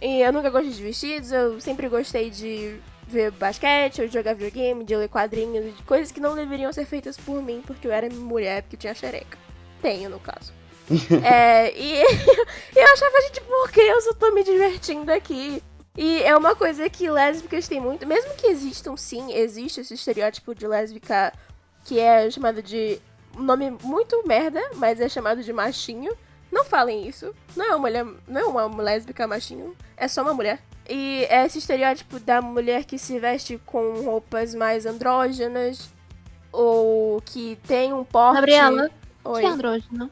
E eu nunca gostei de vestidos, eu sempre gostei de ver basquete, ou de jogar videogame, de ler quadrinhos, de coisas que não deveriam ser feitas por mim, porque eu era mulher, porque tinha xereca. Tenho, no caso. é, e eu achava, gente, por que eu só tô me divertindo aqui? E é uma coisa que lésbicas têm muito. Mesmo que existam, sim, existe esse estereótipo de lésbica que é chamado de. Um nome muito merda, mas é chamado de machinho. Não falem isso. Não é uma mulher. Não é uma lésbica machinho. É só uma mulher. E esse estereótipo da mulher que se veste com roupas mais andrógenas. Ou que tem um porte.
Gabriela,
Oi.
que é andrógeno?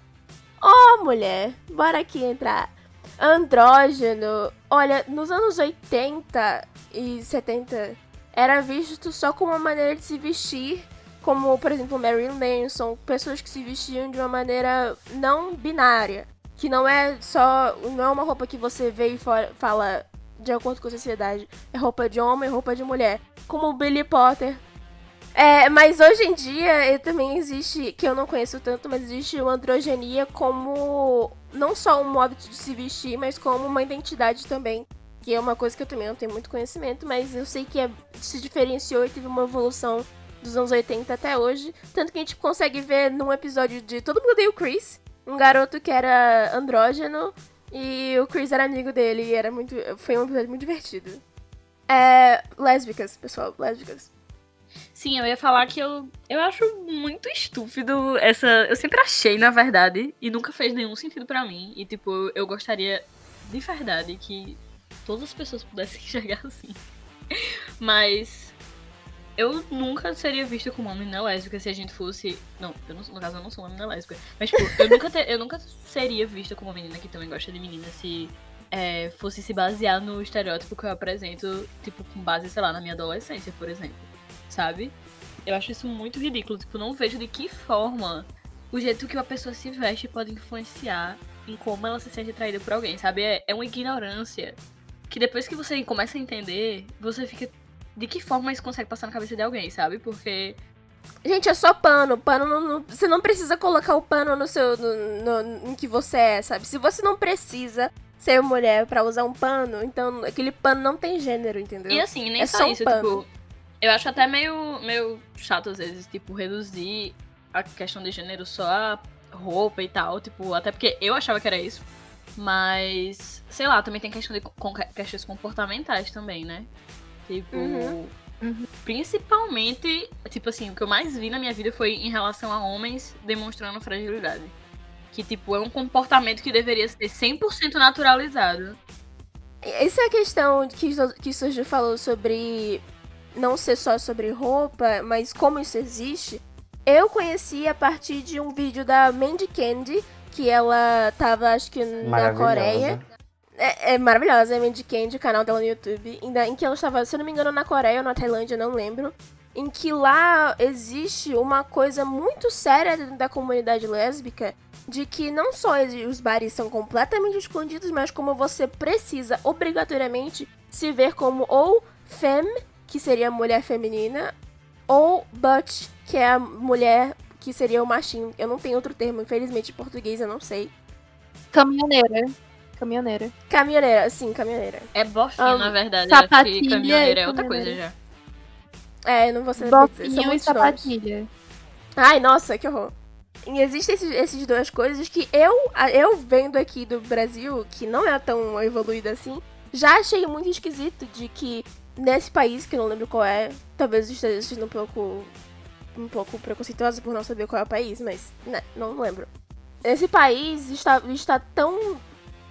Ó, mulher, bora aqui entrar. Andrógeno, olha, nos anos 80 e 70 era visto só como uma maneira de se vestir, como, por exemplo, Marilyn Manson, pessoas que se vestiam de uma maneira não binária, que não é só, não é uma roupa que você vê e fala de acordo com a sociedade, é roupa de homem, roupa de mulher, como o Billy Potter. É, mas hoje em dia também existe, que eu não conheço tanto, mas existe uma androgenia como não só um modo de se vestir, mas como uma identidade também. Que é uma coisa que eu também não tenho muito conhecimento, mas eu sei que é- se diferenciou e teve uma evolução dos anos 80 até hoje. Tanto que a gente consegue ver num episódio de Todo Mundo o Chris, um garoto que era andrógeno e o Chris era amigo dele e era muito. Foi um episódio muito divertido. É. Lésbicas, pessoal, lésbicas.
Sim, eu ia falar que eu, eu acho muito estúpido essa. Eu sempre achei, na verdade, e nunca fez nenhum sentido pra mim. E, tipo, eu gostaria de verdade que todas as pessoas pudessem enxergar assim. Mas eu nunca seria vista como uma menina lésbica se a gente fosse. Não, eu não, no caso eu não sou uma menina lésbica. Mas, tipo, eu nunca, eu nunca seria vista como uma menina que também gosta de menina se é, fosse se basear no estereótipo que eu apresento, tipo, com base, sei lá, na minha adolescência, por exemplo. Sabe? Eu acho isso muito ridículo. Tipo, não vejo de que forma o jeito que uma pessoa se veste pode influenciar em como ela se sente atraída por alguém, sabe? É, é uma ignorância que depois que você começa a entender, você fica. De que forma isso consegue passar na cabeça de alguém, sabe? Porque.
Gente, é só pano. Pano não, não- você não precisa colocar o pano no seu. No, no- em que você é, sabe? Se você não precisa ser mulher pra usar um pano, então aquele pano não tem gênero, entendeu?
E assim, nem
É
só,
só um
isso,
pano.
tipo. Eu acho até meio, meio chato às vezes, tipo, reduzir a questão de gênero só a roupa e tal. Tipo, até porque eu achava que era isso. Mas, sei lá, também tem questão de com- questões comportamentais também, né? Tipo.
Uhum.
Uhum.
Principalmente, tipo assim, o que eu mais vi na minha vida foi em relação a homens demonstrando fragilidade. Que, tipo, é um comportamento que deveria ser 100% naturalizado.
Essa é a questão que, que Sujo falou sobre não ser só sobre roupa, mas como isso existe. Eu conheci a partir de um vídeo da Mandy Candy, que ela tava, acho que, na. Coreia. É, é maravilhosa, a Mandy Candy, o canal dela no YouTube. Ainda, em que ela estava, se eu não me engano, na Coreia ou na Tailândia, não lembro. Em que lá existe uma coisa muito séria da comunidade lésbica de que não só os bares são completamente escondidos, mas como você precisa obrigatoriamente se ver como ou femme, que seria a mulher feminina, ou butch, que é a mulher que seria o machinho. Eu não tenho outro termo, infelizmente em português eu não sei.
Caminhoneira. Caminhoneira.
Caminhoneira, sim, caminhoneira.
É bofinho,
Ah,
na verdade. eu acho que
sapatilha
caminhoneira
e
é outra coisa já.
É, eu não vou saber dizer, são
Bofinho e
muitos nomes.
sapatilha.
Ai, nossa, que horror. E existem esses, esses duas coisas que eu, a- eu vendo aqui do Brasil, que não é tão evoluído assim, já achei muito esquisito de que nesse país, que eu não lembro qual é, talvez eu esteja sendo um pouco, um pouco preconceituosa por não saber qual é o país, mas né, não lembro. Esse país está, está tão.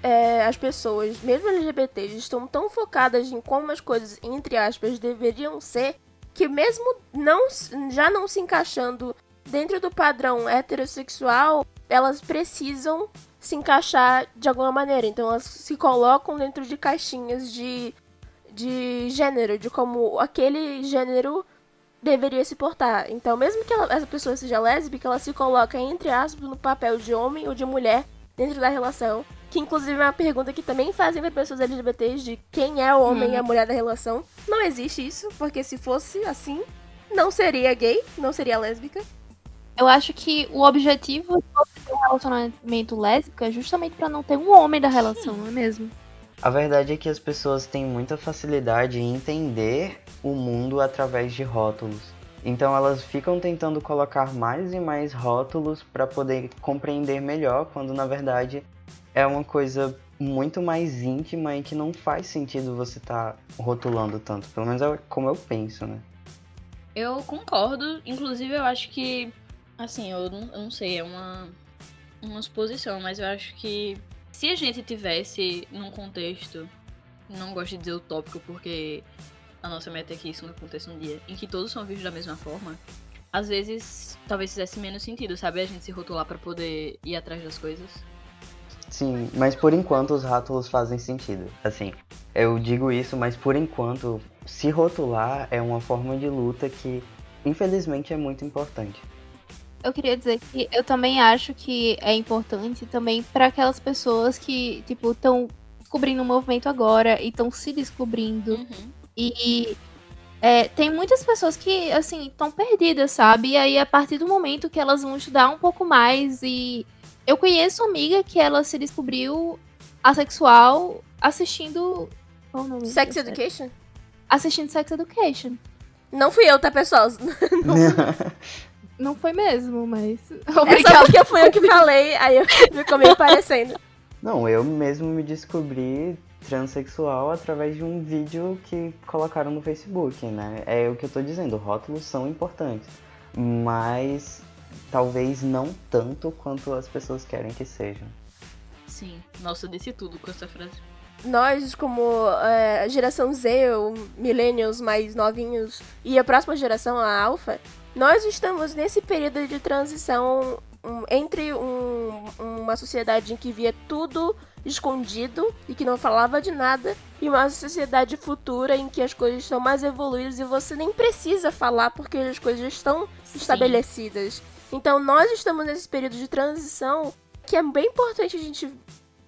É, as pessoas, mesmo LGBTs, estão tão focadas em como as coisas, entre aspas, deveriam ser, que mesmo não, já não se encaixando dentro do padrão heterossexual, elas precisam se encaixar de alguma maneira. Então elas se colocam dentro de caixinhas de, de gênero, de como aquele gênero deveria se portar. Então, mesmo que ela- essa pessoa seja lésbica, ela se coloca, entre aspas, no papel de homem ou de mulher dentro da relação. Que inclusive é uma pergunta que também fazem para pessoas LGBTs de quem é o homem e a mulher da relação. Não existe isso, porque se fosse assim, não seria gay, não seria lésbica.
Eu acho que o objetivo de você ter um relacionamento lésbico é justamente pra não ter um homem da relação, não é mesmo?
A verdade é que as pessoas têm muita facilidade em entender o mundo através de rótulos. Então elas ficam tentando colocar mais e mais rótulos para poder compreender melhor, quando na verdade é uma coisa muito mais íntima e que não faz sentido você estar tá rotulando tanto. Pelo menos é como eu penso, né?
Eu concordo. Inclusive, eu acho que. Assim, eu não, eu não sei, é uma, uma suposição, mas eu acho que se a gente tivesse num contexto. Não gosto de dizer utópico porque a nossa meta é que isso não aconteça um dia, em que todos são vistos da mesma forma, às vezes talvez fizesse menos sentido, sabe? A gente se rotular para poder ir atrás das coisas.
Sim, mas por enquanto os rótulos fazem sentido. Assim, eu digo isso, mas por enquanto se rotular é uma forma de luta que infelizmente é muito importante.
Eu queria dizer que eu também acho que é importante também para aquelas pessoas que, tipo, estão descobrindo o movimento agora e estão se descobrindo. Uhum. E é, tem muitas pessoas que, assim, estão perdidas, sabe? E aí, a partir do momento que elas vão estudar um pouco mais e. Eu conheço uma amiga que ela se descobriu assexual assistindo.
Qual o nome? Sex Education?
Assistindo Sex Education.
Não fui eu, tá, pessoal?
Não, não foi mesmo, mas.
Obrigada. É só porque fui eu que falei, aí eu ficou meio parecendo.
Não, eu mesmo me descobri transexual através de um vídeo que colocaram no Facebook, né? É o que eu tô dizendo, rótulos são importantes, mas talvez não tanto quanto as pessoas querem que sejam.
Sim, nossa, eu disse tudo com essa frase.
Nós, como é, a geração Z, ou millennials mais novinhos, e a próxima geração, a alfa, nós estamos nesse período de transição um, entre um, uma sociedade em que via tudo escondido e que não falava de nada, e uma sociedade futura em que as coisas estão mais evoluídas e você nem precisa falar porque as coisas estão Sim. estabelecidas. Então nós estamos nesse período de transição que é bem importante a gente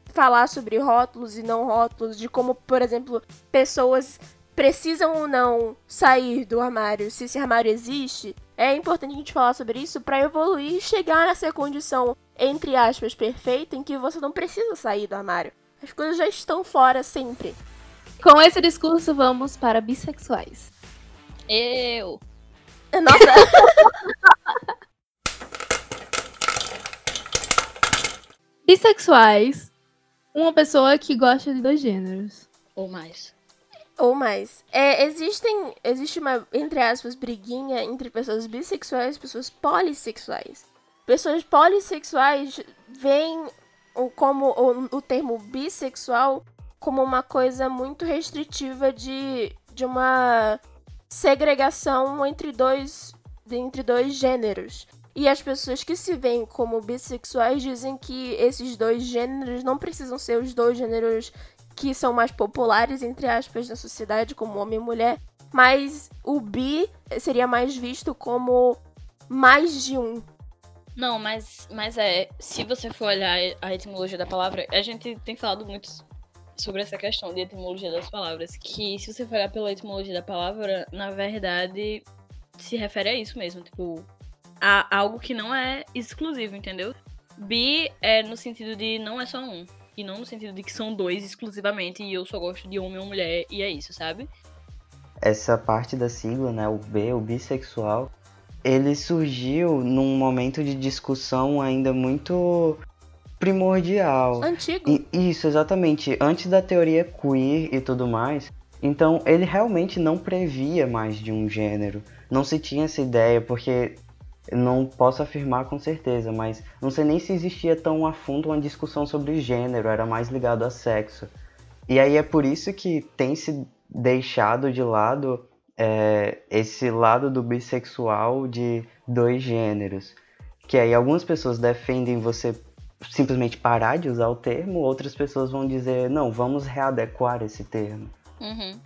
falar sobre rótulos e não rótulos, de como, por exemplo, pessoas precisam ou não sair do armário, se esse armário existe, é importante a gente falar sobre isso para evoluir e chegar nessa condição, entre aspas, perfeita, em que você não precisa sair do armário. As coisas já estão fora sempre.
Com esse discurso, vamos para bissexuais.
Eu.
Nossa.
bissexuais. Uma pessoa que gosta de dois gêneros.
Ou mais.
Ou mais. É, existem, existe uma, entre aspas, briguinha entre pessoas bissexuais e pessoas polissexuais. Pessoas polissexuais veem o, como o, o termo bissexual como uma coisa muito restritiva de, de uma segregação entre dois, entre dois gêneros. E as pessoas que se veem como bissexuais dizem que esses dois gêneros não precisam ser os dois gêneros que são mais populares, entre aspas, na sociedade, como homem e mulher, mas o bi seria mais visto como mais de um.
Não, mas, mas é, se você for olhar a etimologia da palavra, a gente tem falado muito sobre essa questão de etimologia das palavras, que se você for olhar pela etimologia da palavra, na verdade se refere a isso mesmo, tipo, a algo que não é exclusivo, entendeu? Bi é no sentido de não é só um. E não no sentido de que são dois exclusivamente e eu só gosto de homem ou mulher e é isso, sabe?
Essa parte da sigla, né, o B, o bissexual, ele surgiu num momento de discussão ainda muito primordial.
Antigo.
E, isso, exatamente. Antes da teoria queer e tudo mais. Então, ele realmente não previa mais de um gênero. Não se tinha essa ideia, porque não posso afirmar com certeza, mas não sei nem se existia tão a fundo uma discussão sobre gênero, era mais ligado a sexo. E aí é por isso que tem se deixado de lado é, esse lado do bissexual de dois gêneros. Que aí algumas pessoas defendem você simplesmente parar de usar o termo, outras pessoas vão dizer, não, vamos readequar esse termo.
Uhum.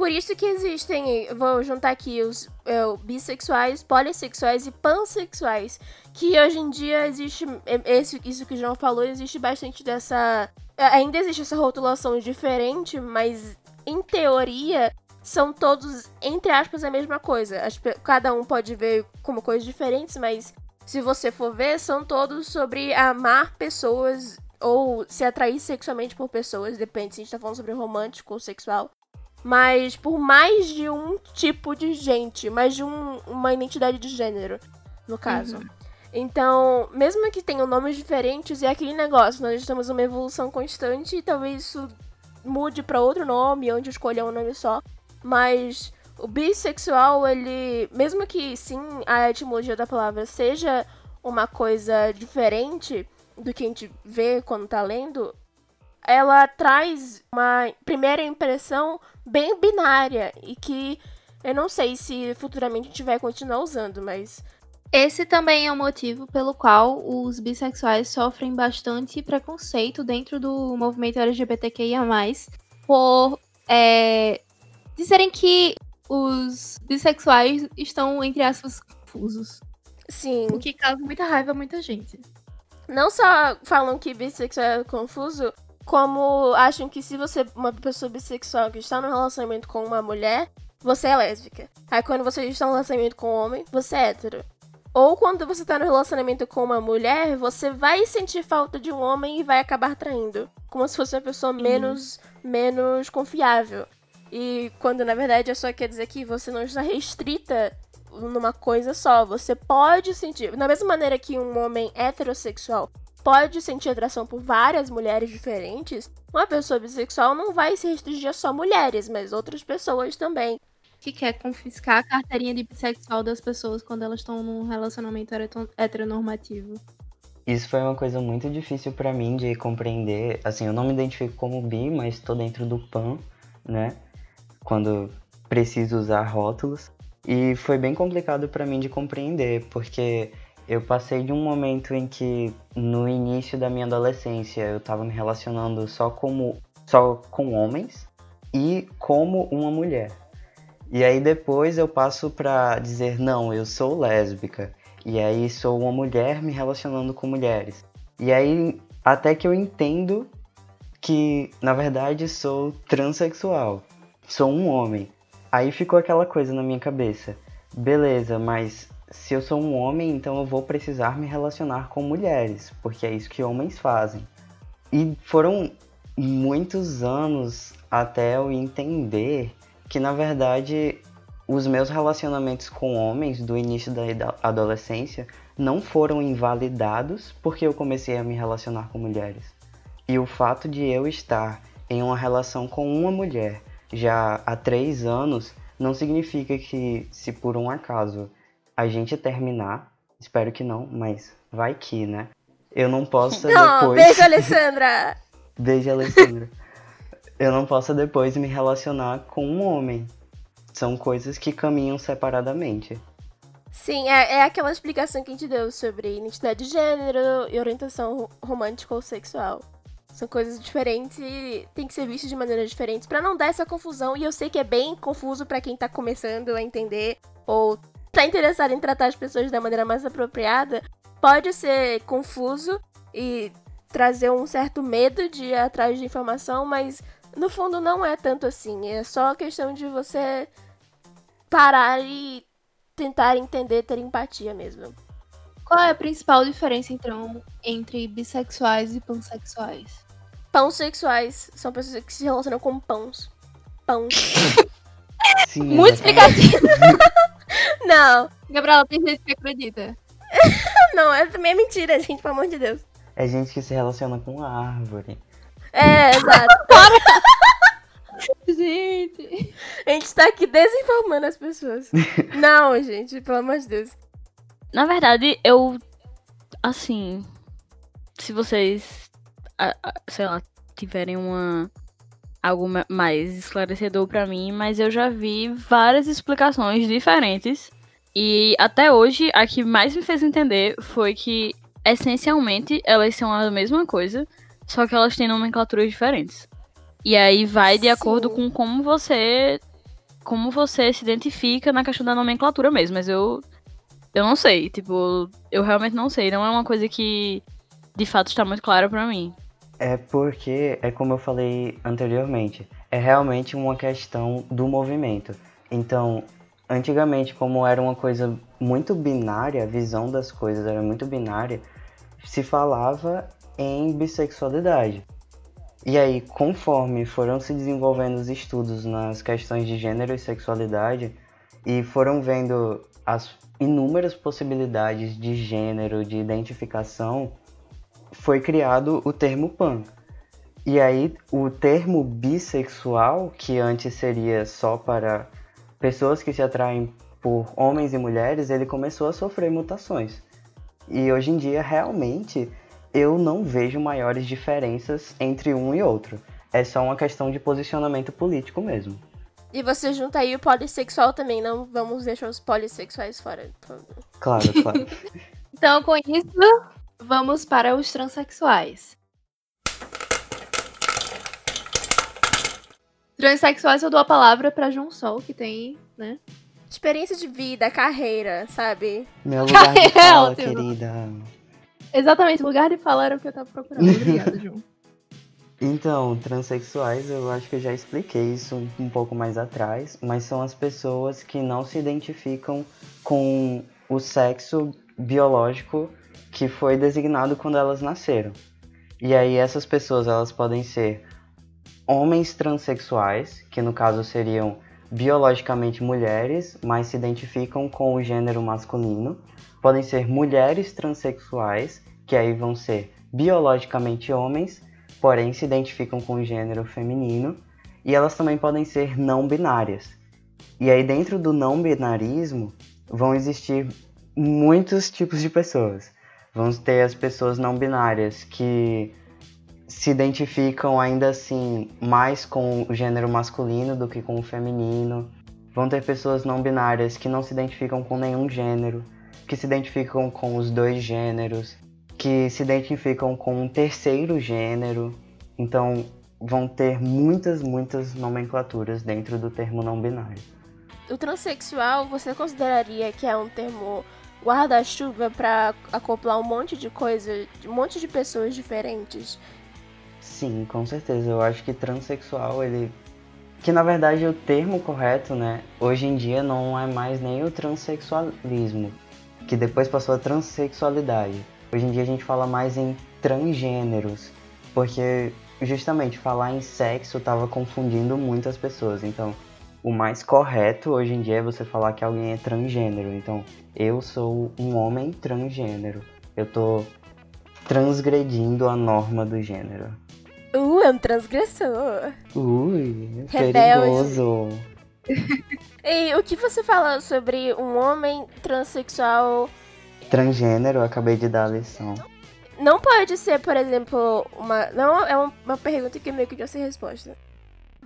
Por isso que existem, vou juntar aqui os é, bissexuais, polissexuais e pansexuais. Que hoje em dia existe, é, esse, isso que o João falou, existe bastante dessa. É, ainda existe essa rotulação diferente, mas em teoria são todos, entre aspas, a mesma coisa. Cada um pode ver como coisas diferentes, mas se você for ver, são todos sobre amar pessoas ou se atrair sexualmente por pessoas, depende se a gente tá falando sobre romântico ou sexual. Mas por mais de um tipo de gente, mais de um, uma identidade de gênero, no caso. Uhum. Então, mesmo que tenham nomes diferentes, é aquele negócio, nós estamos numa evolução constante e talvez isso mude para outro nome, onde escolher um nome só, mas o bissexual, ele, mesmo que sim, a etimologia da palavra seja uma coisa diferente do que a gente vê quando tá lendo, ela traz uma primeira impressão bem binária e que eu não sei se futuramente a gente vai continuar usando, mas.
Esse também é o motivo pelo qual os bissexuais sofrem bastante preconceito dentro do movimento LGBTQIA, por é, dizerem que os bissexuais estão, entre aspas, confusos.
Sim.
O que causa muita raiva a muita gente.
Não só falam que bissexual é confuso, como acham que se você é uma pessoa bissexual que está num relacionamento com uma mulher, você é lésbica. Aí quando você está num relacionamento com um homem, você é hétero. Ou quando você está no relacionamento com uma mulher, você vai sentir falta de um homem e vai acabar traindo. Como se fosse uma pessoa menos, menos confiável. E quando na verdade é só quer dizer que você não está restrita numa coisa só. Você pode sentir. Da mesma maneira que um homem heterossexual pode sentir atração por várias mulheres diferentes, uma pessoa bissexual não vai se restringir a só mulheres, mas outras pessoas também.
Que quer confiscar a carteirinha de bissexual das pessoas quando elas estão num relacionamento heteronormativo.
Isso foi uma coisa muito difícil para mim de compreender. Assim, eu não me identifico como bi, mas estou dentro do PAN, né? Quando preciso usar rótulos. E foi bem complicado para mim de compreender, porque eu passei de um momento em que no início da minha adolescência eu estava me relacionando só como só com homens e como uma mulher. E aí depois eu passo para dizer não, eu sou lésbica. E aí sou uma mulher me relacionando com mulheres. E aí até que eu entendo que na verdade sou transexual. Sou um homem. Aí ficou aquela coisa na minha cabeça. Beleza, mas se eu sou um homem, então eu vou precisar me relacionar com mulheres, porque é isso que homens fazem. E foram muitos anos até eu entender que, na verdade, os meus relacionamentos com homens do início da adolescência não foram invalidados porque eu comecei a me relacionar com mulheres. E o fato de eu estar em uma relação com uma mulher já há três anos não significa que, se por um acaso a gente terminar, espero que não, mas vai que, né? Eu não posso
não,
depois.
Beijo, Alessandra!
beijo, Alessandra. eu não posso depois me relacionar com um homem. São coisas que caminham separadamente.
Sim, é, é aquela explicação que a gente deu sobre identidade de gênero e orientação romântica ou sexual. São coisas diferentes e tem que ser vistas de maneiras diferentes para não dar essa confusão. E eu sei que é bem confuso para quem tá começando a entender ou tá interessado em tratar as pessoas da maneira mais apropriada, pode ser confuso e trazer um certo medo de ir atrás de informação, mas no fundo não é tanto assim. É só questão de você parar e tentar entender, ter empatia mesmo.
Qual é a principal diferença, então, entre bissexuais e pansexuais?
Pansexuais são pessoas que se relacionam com pães. Pães.
Sim, Muito explicativo.
Não.
Gabriela, tem gente que acredita.
não, é também é mentira, gente, pelo amor de Deus.
É gente que se relaciona com a árvore.
É, exato.
gente.
A gente tá aqui desinformando as pessoas. não, gente, pelo amor de Deus.
Na verdade, eu. Assim. Se vocês. Sei lá, tiverem uma algo mais esclarecedor para mim, mas eu já vi várias explicações diferentes. E até hoje, a que mais me fez entender foi que, essencialmente, elas são a mesma coisa, só que elas têm nomenclaturas diferentes. E aí vai de Sim. acordo com como você como você se identifica na questão da nomenclatura mesmo, mas eu eu não sei, tipo, eu realmente não sei, não é uma coisa que de fato está muito clara para mim.
É porque, é como eu falei anteriormente, é realmente uma questão do movimento. Então, antigamente, como era uma coisa muito binária, a visão das coisas era muito binária, se falava em bissexualidade. E aí, conforme foram se desenvolvendo os estudos nas questões de gênero e sexualidade, e foram vendo as inúmeras possibilidades de gênero, de identificação, foi criado o termo pan. E aí, o termo bissexual, que antes seria só para pessoas que se atraem por homens e mulheres, ele começou a sofrer mutações. E hoje em dia, realmente, eu não vejo maiores diferenças entre um e outro. É só uma questão de posicionamento político mesmo.
E você junta aí o polissexual também, não vamos deixar os polissexuais fora.
Claro, claro.
então, com isso, vamos para os transexuais. Transsexuais eu dou a palavra para João Sol, que tem, né?
Experiência de vida, carreira, sabe?
Meu lugar de fala, querida.
Exatamente, lugar de fala era o que eu tava procurando. Obrigada, João.
Então, transexuais, eu acho que eu já expliquei isso um pouco mais atrás, mas são as pessoas que não se identificam com o sexo biológico que foi designado quando elas nasceram. E aí essas pessoas, elas podem ser homens transexuais, que no caso seriam biologicamente mulheres, mas se identificam com o gênero masculino. Podem ser mulheres transexuais, que aí vão ser biologicamente homens, porém se identificam com o gênero feminino. E elas também podem ser não binárias. E aí, dentro do não binarismo, vão existir muitos tipos de pessoas. Vamos ter as pessoas não binárias que se identificam ainda assim mais com o gênero masculino do que com o feminino. Vão ter pessoas não binárias que não se identificam com nenhum gênero, que se identificam com os dois gêneros, que se identificam com um terceiro gênero. Então, vão ter muitas, muitas nomenclaturas dentro do termo não binário.
O transexual, você consideraria que é um termo guarda-chuva para acoplar um monte de coisa, um monte de pessoas diferentes?
Sim, com certeza. Eu acho que transexual, ele. Que na verdade o termo correto, né? Hoje em dia não é mais nem o transexualismo, que depois passou a transexualidade. Hoje em dia a gente fala mais em transgêneros, porque justamente falar em sexo estava confundindo muitas pessoas. Então, o mais correto hoje em dia é você falar que alguém é transgênero. Então, eu sou um homem transgênero. Eu tô transgredindo a norma do gênero.
Uh, é um transgressor.
Ui, perigoso.
e o que você fala sobre um homem transexual?
Transgênero, acabei de dar a lição.
Não pode ser, por exemplo, uma. Não é uma pergunta que meio que já sei resposta.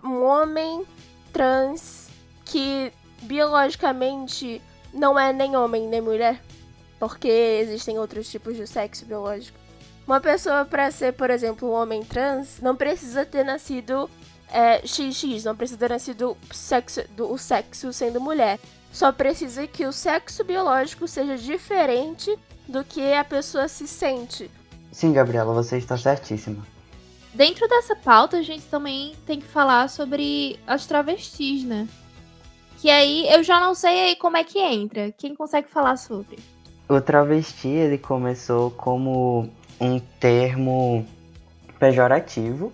Um homem trans que biologicamente não é nem homem nem mulher. Porque existem outros tipos de sexo biológico. Uma pessoa, para ser, por exemplo, um homem trans, não precisa ter nascido é, XX, não precisa ter nascido sexo, do, o sexo sendo mulher. Só precisa que o sexo biológico seja diferente do que a pessoa se sente.
Sim, Gabriela, você está certíssima.
Dentro dessa pauta, a gente também tem que falar sobre as travestis, né? Que aí eu já não sei aí como é que entra. Quem consegue falar sobre?
O travesti, ele começou como um termo pejorativo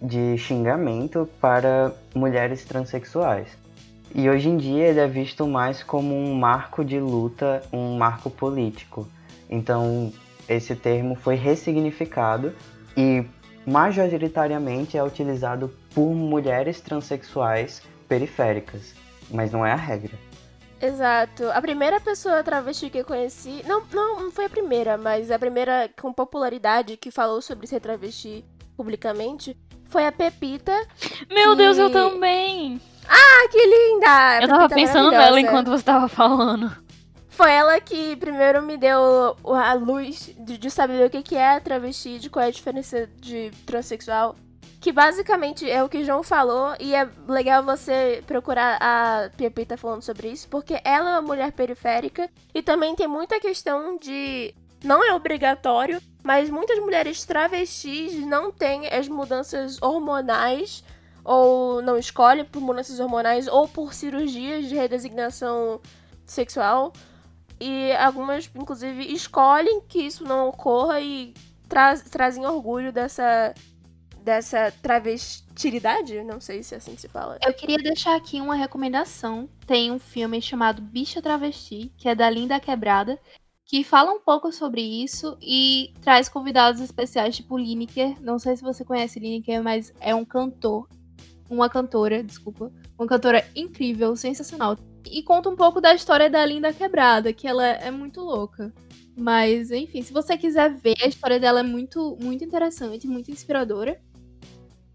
de xingamento para mulheres transexuais. E hoje em dia ele é visto mais como um marco de luta, um marco político. Então esse termo foi ressignificado e majoritariamente é utilizado por mulheres transexuais periféricas, mas não é a regra.
Exato. A primeira pessoa travesti que eu conheci. Não, não, não foi a primeira, mas a primeira com popularidade que falou sobre ser travesti publicamente foi a Pepita.
Meu que... Deus, eu também!
Ah, que linda!
Eu tava pensando nela enquanto você tava falando.
Foi ela que primeiro me deu a luz de, de saber o que, que é travesti, de qual é a diferença de transexual que basicamente é o que o João falou, e é legal você procurar a Pepita falando sobre isso, porque ela é uma mulher periférica e também tem muita questão de. Não é obrigatório, mas muitas mulheres travestis não têm as mudanças hormonais, ou não escolhem por mudanças hormonais, ou por cirurgias de redesignação sexual. E algumas, inclusive, escolhem que isso não ocorra e tra trazem orgulho dessa dessa travestilidade, não sei se é assim que se fala.
Eu queria deixar aqui uma recomendação. Tem um filme chamado Bicha Travesti, que é da Linda Quebrada, que fala um pouco sobre isso e traz convidados especiais, tipo Lineker. Não sei se você conhece Lineker, mas é um cantor. Uma cantora, desculpa. Uma cantora incrível, sensacional. E conta um pouco da história da Linda Quebrada, que ela é muito louca. Mas, enfim, se você quiser ver, a história dela é muito, muito interessante, muito inspiradora.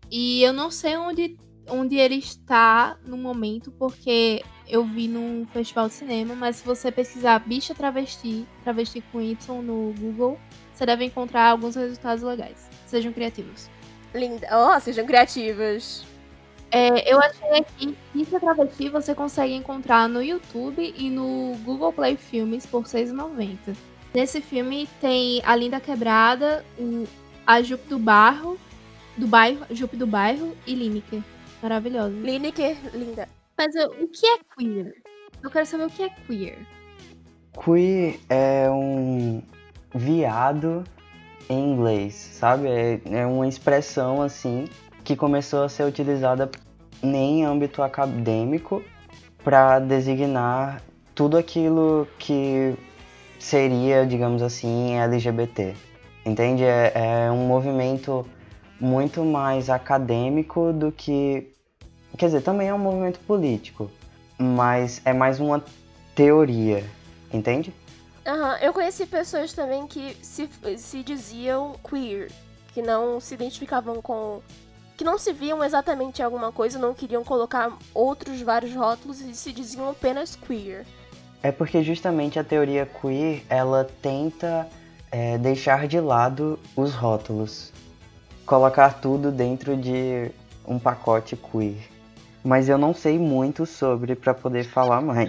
E eu não sei onde, onde ele está no momento, porque eu vi num festival de cinema, mas se você pesquisar bicha travesti, travesti com Y no Google, você deve encontrar alguns resultados legais. Sejam criativos.
Linda. Ó, oh, sejam criativas.
É, eu achei aqui Bicha Travesti você consegue encontrar no YouTube e no Google Play Filmes por R$ 6,90. Nesse filme tem a Linda Quebrada, o, a Jupe do Barro, do bairro, Jupe do Bairro e Lineker. Maravilhosa.
Lineker, linda.
Mas eu, o que é queer? Eu quero saber o que é queer.
Queer é um viado em inglês, sabe? É, é uma expressão assim que começou a ser utilizada em âmbito acadêmico para designar tudo aquilo que seria, digamos assim, LGBT. Entende? É, é um movimento muito mais acadêmico do que. Quer dizer, também é um movimento político, mas é mais uma teoria, entende?
Uhum. Eu conheci pessoas também que se, se diziam queer, que não se identificavam com. Que não se viam exatamente em alguma coisa, não queriam colocar outros vários rótulos e se diziam apenas queer.
É porque justamente a teoria queer ela tenta é, deixar de lado os rótulos, colocar tudo dentro de um pacote queer. Mas eu não sei muito sobre para poder falar mais.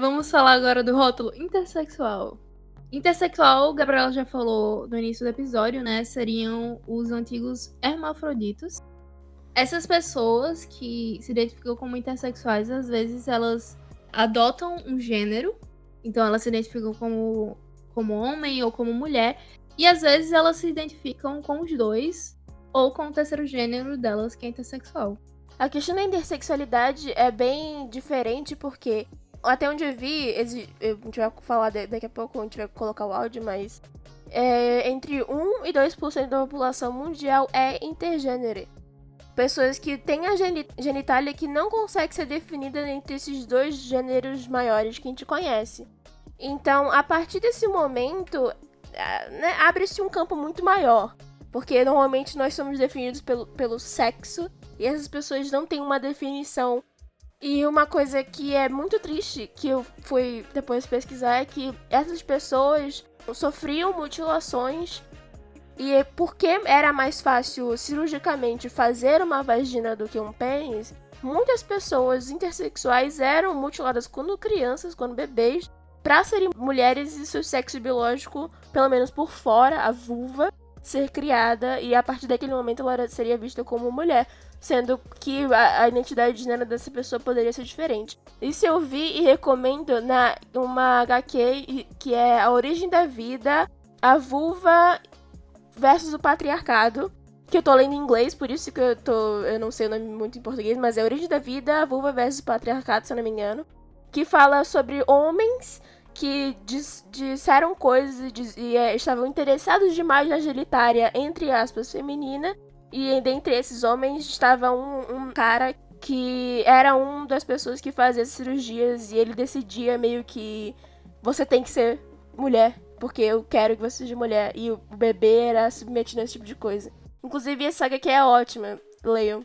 Vamos falar agora do rótulo intersexual. Intersexual, o Gabriel já falou no início do episódio, né? Seriam os antigos hermafroditos, essas pessoas que se identificam como intersexuais, às vezes elas adotam um gênero, então elas se identificam como, como homem ou como mulher, e às vezes elas se identificam com os dois, ou com o terceiro gênero delas, que é intersexual.
A questão da intersexualidade é bem diferente porque, até onde eu vi, a gente vai falar daqui a pouco, a gente vai colocar o áudio, mas é, entre 1 e 2% da população mundial é intergênero pessoas que têm a genitália que não consegue ser definida entre esses dois gêneros maiores que a gente conhece. Então, a partir desse momento, né, abre-se um campo muito maior. Porque normalmente nós somos definidos pelo, pelo sexo e essas pessoas não têm uma definição. E uma coisa que é muito triste, que eu fui depois pesquisar, é que essas pessoas sofriam mutilações e porque era mais fácil cirurgicamente fazer uma vagina do que um pênis, muitas pessoas intersexuais eram mutiladas quando crianças, quando bebês, para serem mulheres e seu sexo biológico, pelo menos por fora, a vulva, ser criada e a partir daquele momento ela seria vista como mulher, sendo que a, a, identidade de gênero dessa pessoa poderia ser diferente. Isso eu vi e recomendo na uma HQ que é A Origem da Vida, a vulva versus o patriarcado, que eu tô lendo em inglês, por isso que eu tô. Eu não sei o nome muito em português, mas é a Origem da Vida, a Vulva versus o Patriarcado, se eu não me engano. Que fala sobre homens que dis, disseram coisas e, e é, estavam interessados demais na genitária, entre aspas, feminina. E dentre esses homens estava um, um cara que era um das pessoas que fazia cirurgias e ele decidia meio que você tem que ser mulher porque eu quero que você seja mulher. E o bebê era submetido a esse tipo de coisa. Inclusive, essa saga aqui é ótima. Leiam.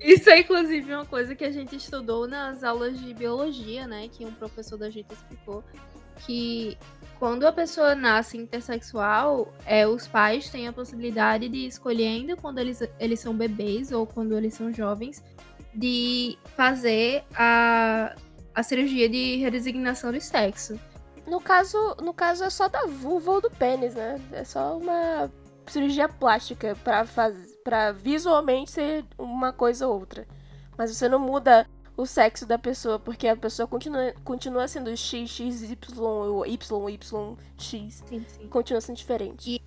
Isso é, inclusive, uma coisa que a gente estudou nas aulas de biologia, né? Que um professor da gente explicou. Que quando a pessoa nasce intersexual, é, os pais têm a possibilidade de escolher, ainda quando eles, eles são bebês ou quando eles são jovens, de fazer a, a cirurgia de redesignação de sexo.
No caso, no caso é só da vulva ou do pênis, né? É só uma cirurgia plástica para fazer para visualmente ser uma coisa ou outra. Mas você não muda o sexo da pessoa, porque a pessoa continua, continua sendo X, X, Y, ou Y, Y, X.
Sim, sim.
Continua sendo diferente.
E-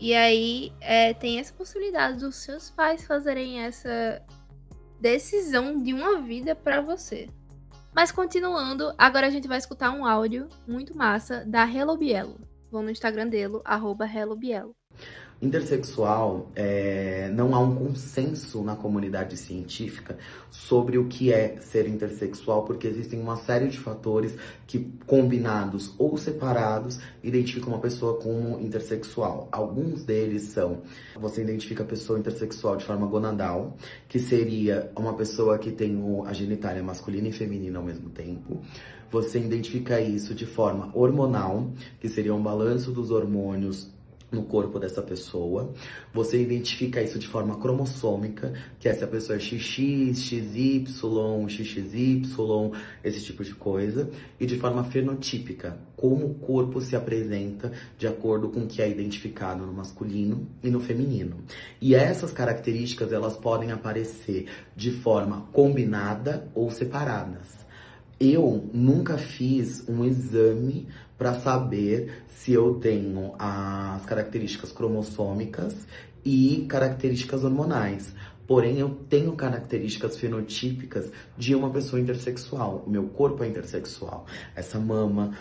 E aí é, tem essa possibilidade dos seus pais fazerem essa decisão de uma vida pra você. Mas continuando, agora a gente vai escutar um áudio muito massa da Hello Bielo. Vão no Instagram dele, arroba Hello Bielo.
Intersexual, é, não há um consenso na comunidade científica sobre o que é ser intersexual, porque existem uma série de fatores que, combinados ou separados, identificam uma pessoa como intersexual. Alguns deles são: você identifica a pessoa intersexual de forma gonadal, que seria uma pessoa que tem a genitália masculina e feminina ao mesmo tempo. Você identifica isso de forma hormonal, que seria um balanço dos hormônios no corpo dessa pessoa. Você identifica isso de forma cromossômica, que é se a pessoa é XX, XY, XXY, esse tipo de coisa. E de forma fenotípica, como o corpo se apresenta de acordo com o que é identificado no masculino e no feminino. E essas características, elas podem aparecer de forma combinada ou separadas. Eu nunca fiz um exame para saber se eu tenho as características cromossômicas e características hormonais. Porém, eu tenho características fenotípicas de uma pessoa intersexual. O meu corpo é intersexual. Essa mama,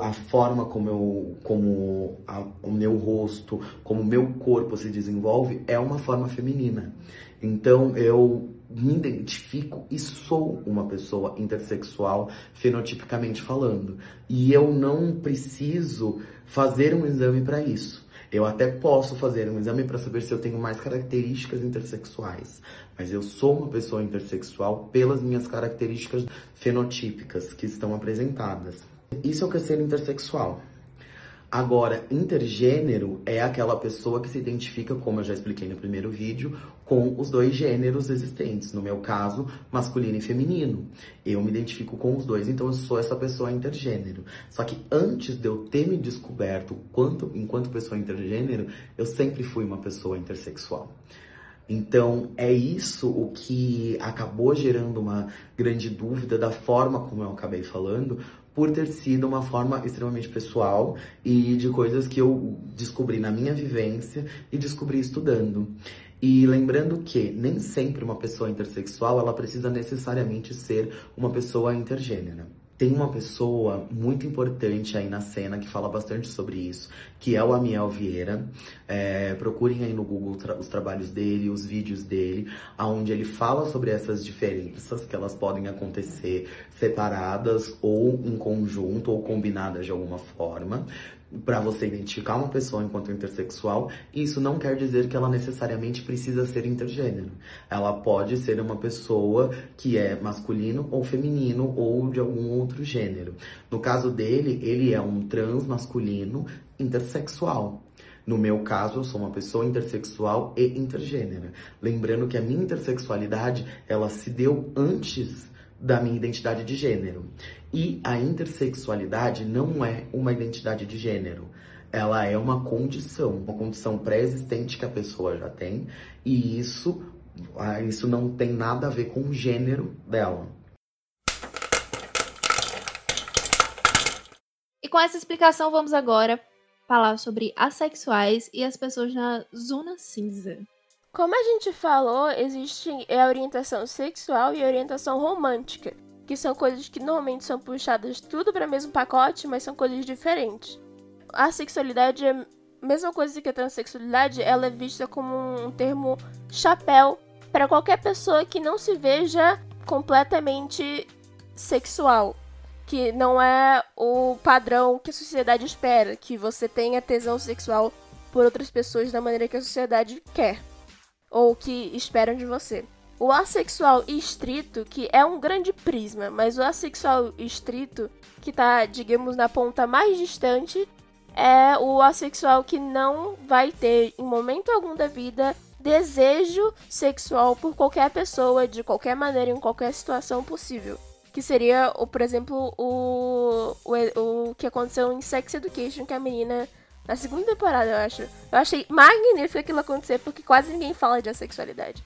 a forma como, eu, como a- o meu rosto, como o meu corpo se desenvolve é uma forma feminina. Então, eu me identifico e sou uma pessoa intersexual, fenotipicamente falando. E eu não preciso fazer um exame para isso. Eu até posso fazer um exame para saber se eu tenho mais características intersexuais, mas eu sou uma pessoa intersexual pelas minhas características fenotípicas que estão apresentadas. Isso é o que é ser intersexual. Agora, intergênero é aquela pessoa que se identifica, como eu já expliquei no primeiro vídeo, com os dois gêneros existentes. No meu caso, masculino e feminino. Eu me identifico com os dois, então eu sou essa pessoa intergênero. Só que antes de eu ter me descoberto quanto, enquanto pessoa intergênero, eu sempre fui uma pessoa intersexual. Então, é isso o que acabou gerando uma grande dúvida da forma como eu acabei falando, por ter sido uma forma extremamente pessoal e de coisas que eu descobri na minha vivência e descobri estudando. E lembrando que nem sempre uma pessoa intersexual ela precisa necessariamente ser uma pessoa intergênera. Tem uma pessoa muito importante aí na cena que fala bastante sobre isso, que é o Amiel Vieira. É, procurem aí no Google tra- os trabalhos dele, os vídeos dele, onde ele fala sobre essas diferenças que elas podem acontecer separadas ou em conjunto ou combinadas de alguma forma para você identificar uma pessoa enquanto intersexual, isso não quer dizer que ela necessariamente precisa ser intergênero. Ela pode ser uma pessoa que é masculino ou feminino ou de algum outro gênero. No caso dele, ele é um trans masculino intersexual. No meu caso, eu sou uma pessoa intersexual e intergênera. Lembrando que a minha intersexualidade, ela se deu antes da minha identidade de gênero. E a intersexualidade não é uma identidade de gênero. Ela é uma condição, uma condição pré-existente que a pessoa já tem, e isso, ah, isso não tem nada a ver com o gênero dela.
E com essa explicação, vamos agora falar sobre assexuais e as pessoas na zona cinza.
Como a gente falou, existe a orientação sexual e a orientação romântica, que são coisas que normalmente são puxadas tudo para o mesmo pacote, mas são coisas diferentes. A sexualidade é a mesma coisa que a transexualidade, ela é vista como um termo chapéu para qualquer pessoa que não se veja completamente sexual, que não é o padrão que a sociedade espera, que você tenha tesão sexual por outras pessoas da maneira que a sociedade quer ou que esperam de você. O assexual estrito, que é um grande prisma, mas o assexual estrito, que tá, digamos, na ponta mais distante, é o assexual que não vai ter, em momento algum da vida, desejo sexual por qualquer pessoa, de qualquer maneira, em qualquer situação possível. Que seria, por exemplo, o, o, o que aconteceu em Sex Education, que a menina na segunda temporada, eu acho. Eu achei magnífico aquilo acontecer, porque quase ninguém fala de assexualidade.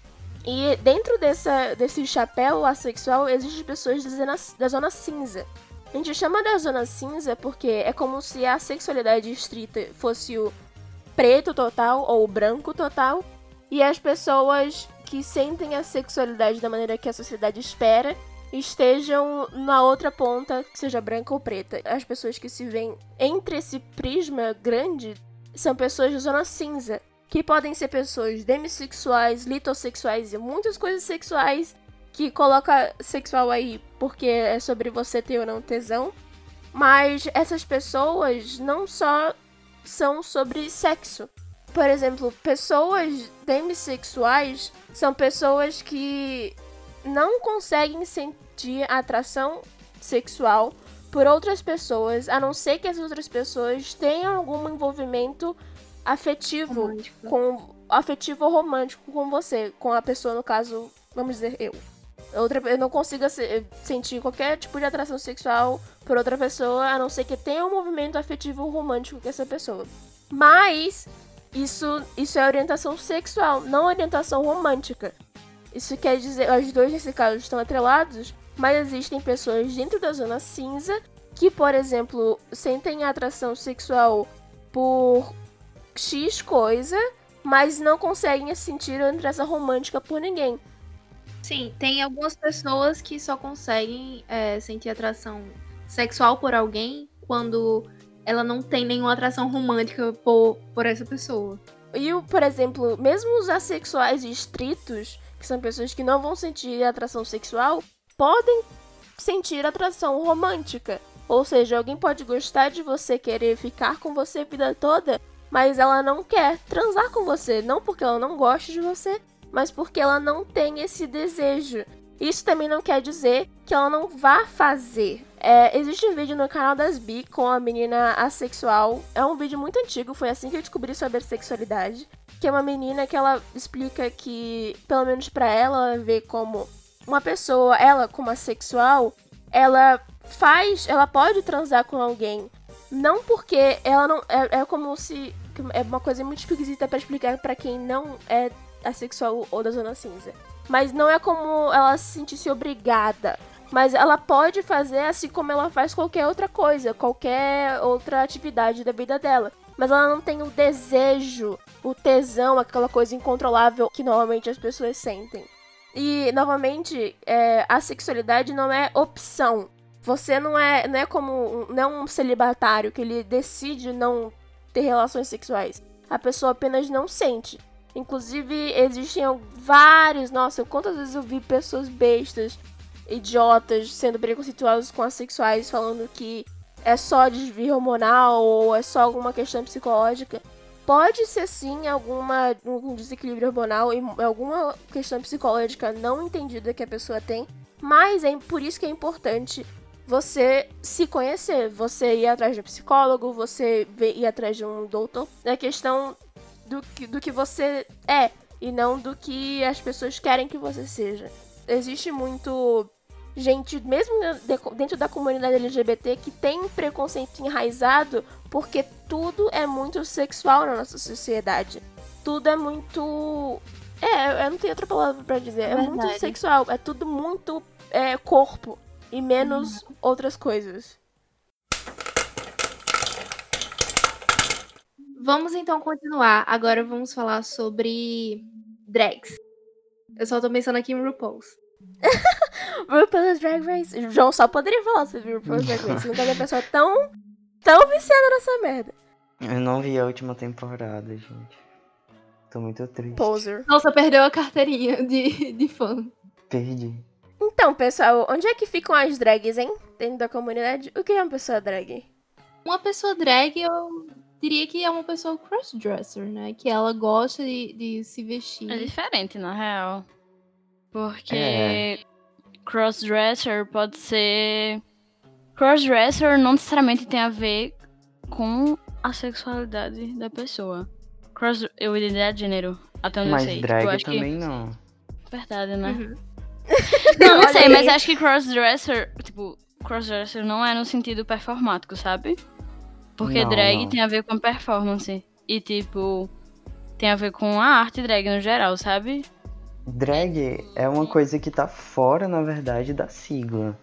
E dentro dessa, desse chapéu assexual, existem pessoas da zona, da zona cinza. A gente chama da zona cinza porque é como se a sexualidade estrita fosse o preto total ou o branco total. E as pessoas que sentem a sexualidade da maneira que a sociedade espera estejam na outra ponta, seja branca ou preta. As pessoas que se veem entre esse prisma grande são pessoas da zona cinza, que podem ser pessoas demissexuais, litossexuais e muitas coisas sexuais que coloca sexual aí porque é sobre você ter ou não tesão. Mas essas pessoas não só são sobre sexo. Por exemplo, pessoas demissexuais são pessoas que não conseguem sentir atração sexual por outras pessoas, a não ser que as outras pessoas tenham algum envolvimento afetivo
Romântico.
com afetivo ou romântico com você, com a pessoa no caso, vamos dizer eu. Outra, eu não consigo se- sentir qualquer tipo de atração sexual por outra pessoa, a não ser que tenha um movimento afetivo ou romântico com essa pessoa. Mas isso, isso é orientação sexual, não orientação romântica. Isso quer dizer, os dois nesse caso estão atrelados, mas existem pessoas dentro da zona cinza que, por exemplo, sentem atração sexual por X coisa, mas não conseguem sentir atração romântica por ninguém.
Sim, tem algumas pessoas que só conseguem é, sentir atração sexual por alguém quando ela não tem nenhuma atração romântica por, por essa pessoa.
E, por exemplo, mesmo os assexuais estritos, que são pessoas que não vão sentir atração sexual, podem sentir atração romântica. Ou seja, alguém pode gostar de você, querer ficar com você a vida toda, mas ela não quer transar com você. Não porque ela não gosta de você, mas porque ela não tem esse desejo. Isso também não quer dizer que ela não vá fazer. É, existe um vídeo no canal das Bi com a menina assexual. É um vídeo muito antigo, foi assim que eu descobri sobre a sexualidade. Que é uma menina que ela explica que, pelo menos pra ela, vê como uma pessoa, ela como assexual, ela faz, ela pode transar com alguém. Não porque ela não. É, é como se. É uma coisa muito esquisita pra explicar pra quem não é assexual ou da zona cinza. Mas não é como ela se sentisse obrigada. Mas ela pode fazer assim como ela faz qualquer outra coisa, qualquer outra atividade da vida dela. Mas ela não tem o desejo, o tesão, aquela coisa incontrolável que normalmente as pessoas sentem. E, novamente, é, a sexualidade não é opção. Você não é, não é como não é um celibatário que ele decide não ter relações sexuais. A pessoa apenas não sente. Inclusive, existem vários. Nossa, quantas vezes eu vi pessoas bestas, idiotas, sendo preconceituosas com assexuais, falando que é só desvio hormonal ou é só alguma questão psicológica. Pode ser sim alguma um desequilíbrio hormonal e alguma questão psicológica não entendida que a pessoa tem, mas é por isso que é importante você se conhecer, você ir atrás de um psicólogo, você ir atrás de um doutor. É questão do que, do que você é e não do que as pessoas querem que você seja. Existe muito gente, mesmo de- dentro da comunidade LGBT, que tem preconceito enraizado porque tudo é muito sexual na nossa sociedade. Tudo é muito. É, eu não tenho outra palavra pra dizer. É, muito
Verdade.
sexual. É tudo muito é, corpo e menos outras coisas.
Vamos então continuar. Agora vamos falar sobre drags. Eu só tô pensando aqui em RuPaul's.
RuPaul's Drag Race. O João só poderia falar sobre RuPaul's Drag Race. Nunca vi uma pessoa tão, tão viciada nessa merda.
Eu não vi a última temporada, gente. Tô muito triste.
Poser.
Nossa, perdeu a carteirinha de, de fã.
Perdi.
Então, pessoal, onde é que ficam as drags, hein? Dentro da comunidade? O que é uma pessoa drag?
Uma pessoa drag, eu diria que é uma pessoa crossdresser, né? Que ela gosta de, de se vestir.
É diferente, na real. Porque
É.
crossdresser pode ser. Crossdresser não necessariamente tem a ver com a sexualidade da pessoa. Cross. Eu identidade de gênero, até onde
Mas
eu sei. Tipo,
drag
eu acho
também não.
que. Verdade, né?
Uhum.
Não, não sei, mas acho que crossdresser, tipo, crossdresser não é no sentido performático, sabe? Porque
Não,
drag
não.
tem a ver com performance. E, tipo, tem a ver com a arte drag no geral, sabe?
Drag é uma coisa que tá fora, na verdade, da sigla.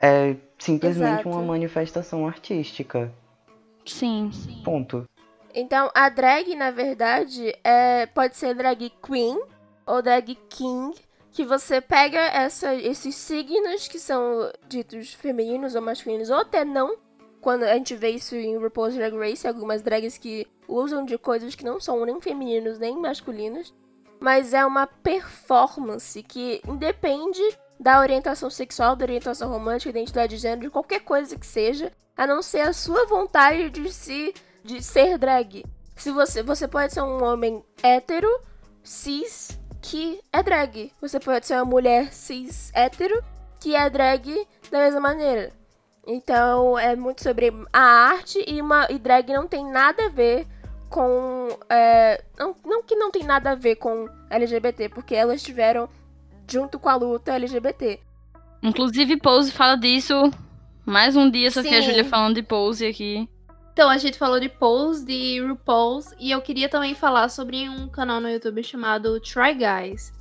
É simplesmente
Exato.
uma manifestação artística.
Sim.
Ponto.
Então, a drag, na verdade, é, pode ser drag queen ou drag king, que você pega essa, esses signos que são ditos femininos ou masculinos, ou até não. Quando a gente vê isso em RuPaul's Drag Race, algumas drags que usam de coisas que não são nem femininos nem masculinos. Mas é uma performance que independe da orientação sexual, da orientação romântica, identidade de gênero, de qualquer coisa que seja, a não ser a sua vontade de se de ser drag. Se você você pode ser um homem hétero, cis, que é drag. Você pode ser uma mulher cis hétero que é drag da mesma maneira. Então é muito sobre a arte e uma e drag não tem nada a ver com é, não, não que não tem nada a ver com LGBT, porque elas estiveram junto com a luta LGBT.
Inclusive, Pose fala disso. Mais um dia, só que a
Sim.
Júlia falando de Pose aqui.
Então, a gente falou de Pose, de RuPaul's, e eu queria também falar sobre um canal no YouTube chamado Try Guys,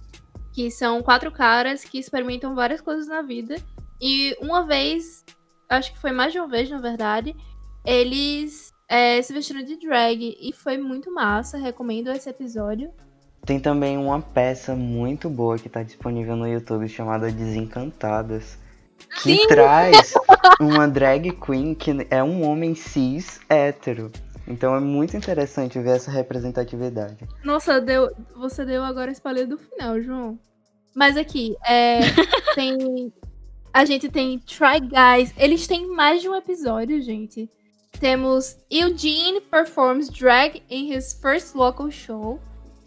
que são quatro caras que experimentam várias coisas na vida. E uma vez, acho que foi mais de uma vez, na verdade, eles é, se vestiram de drag e foi muito massa. Recomendo esse episódio.
Tem também uma peça muito boa que tá disponível no YouTube chamada Desencantadas. Que traz uma drag queen que é um homem cis hétero. Então é muito interessante ver essa representatividade.
Nossa, deu, você deu agora spoiler do final, João. Mas aqui, é, tem. A gente tem Try Guys. Eles têm mais de um episódio, gente. Temos Eugene performs drag in his first local show.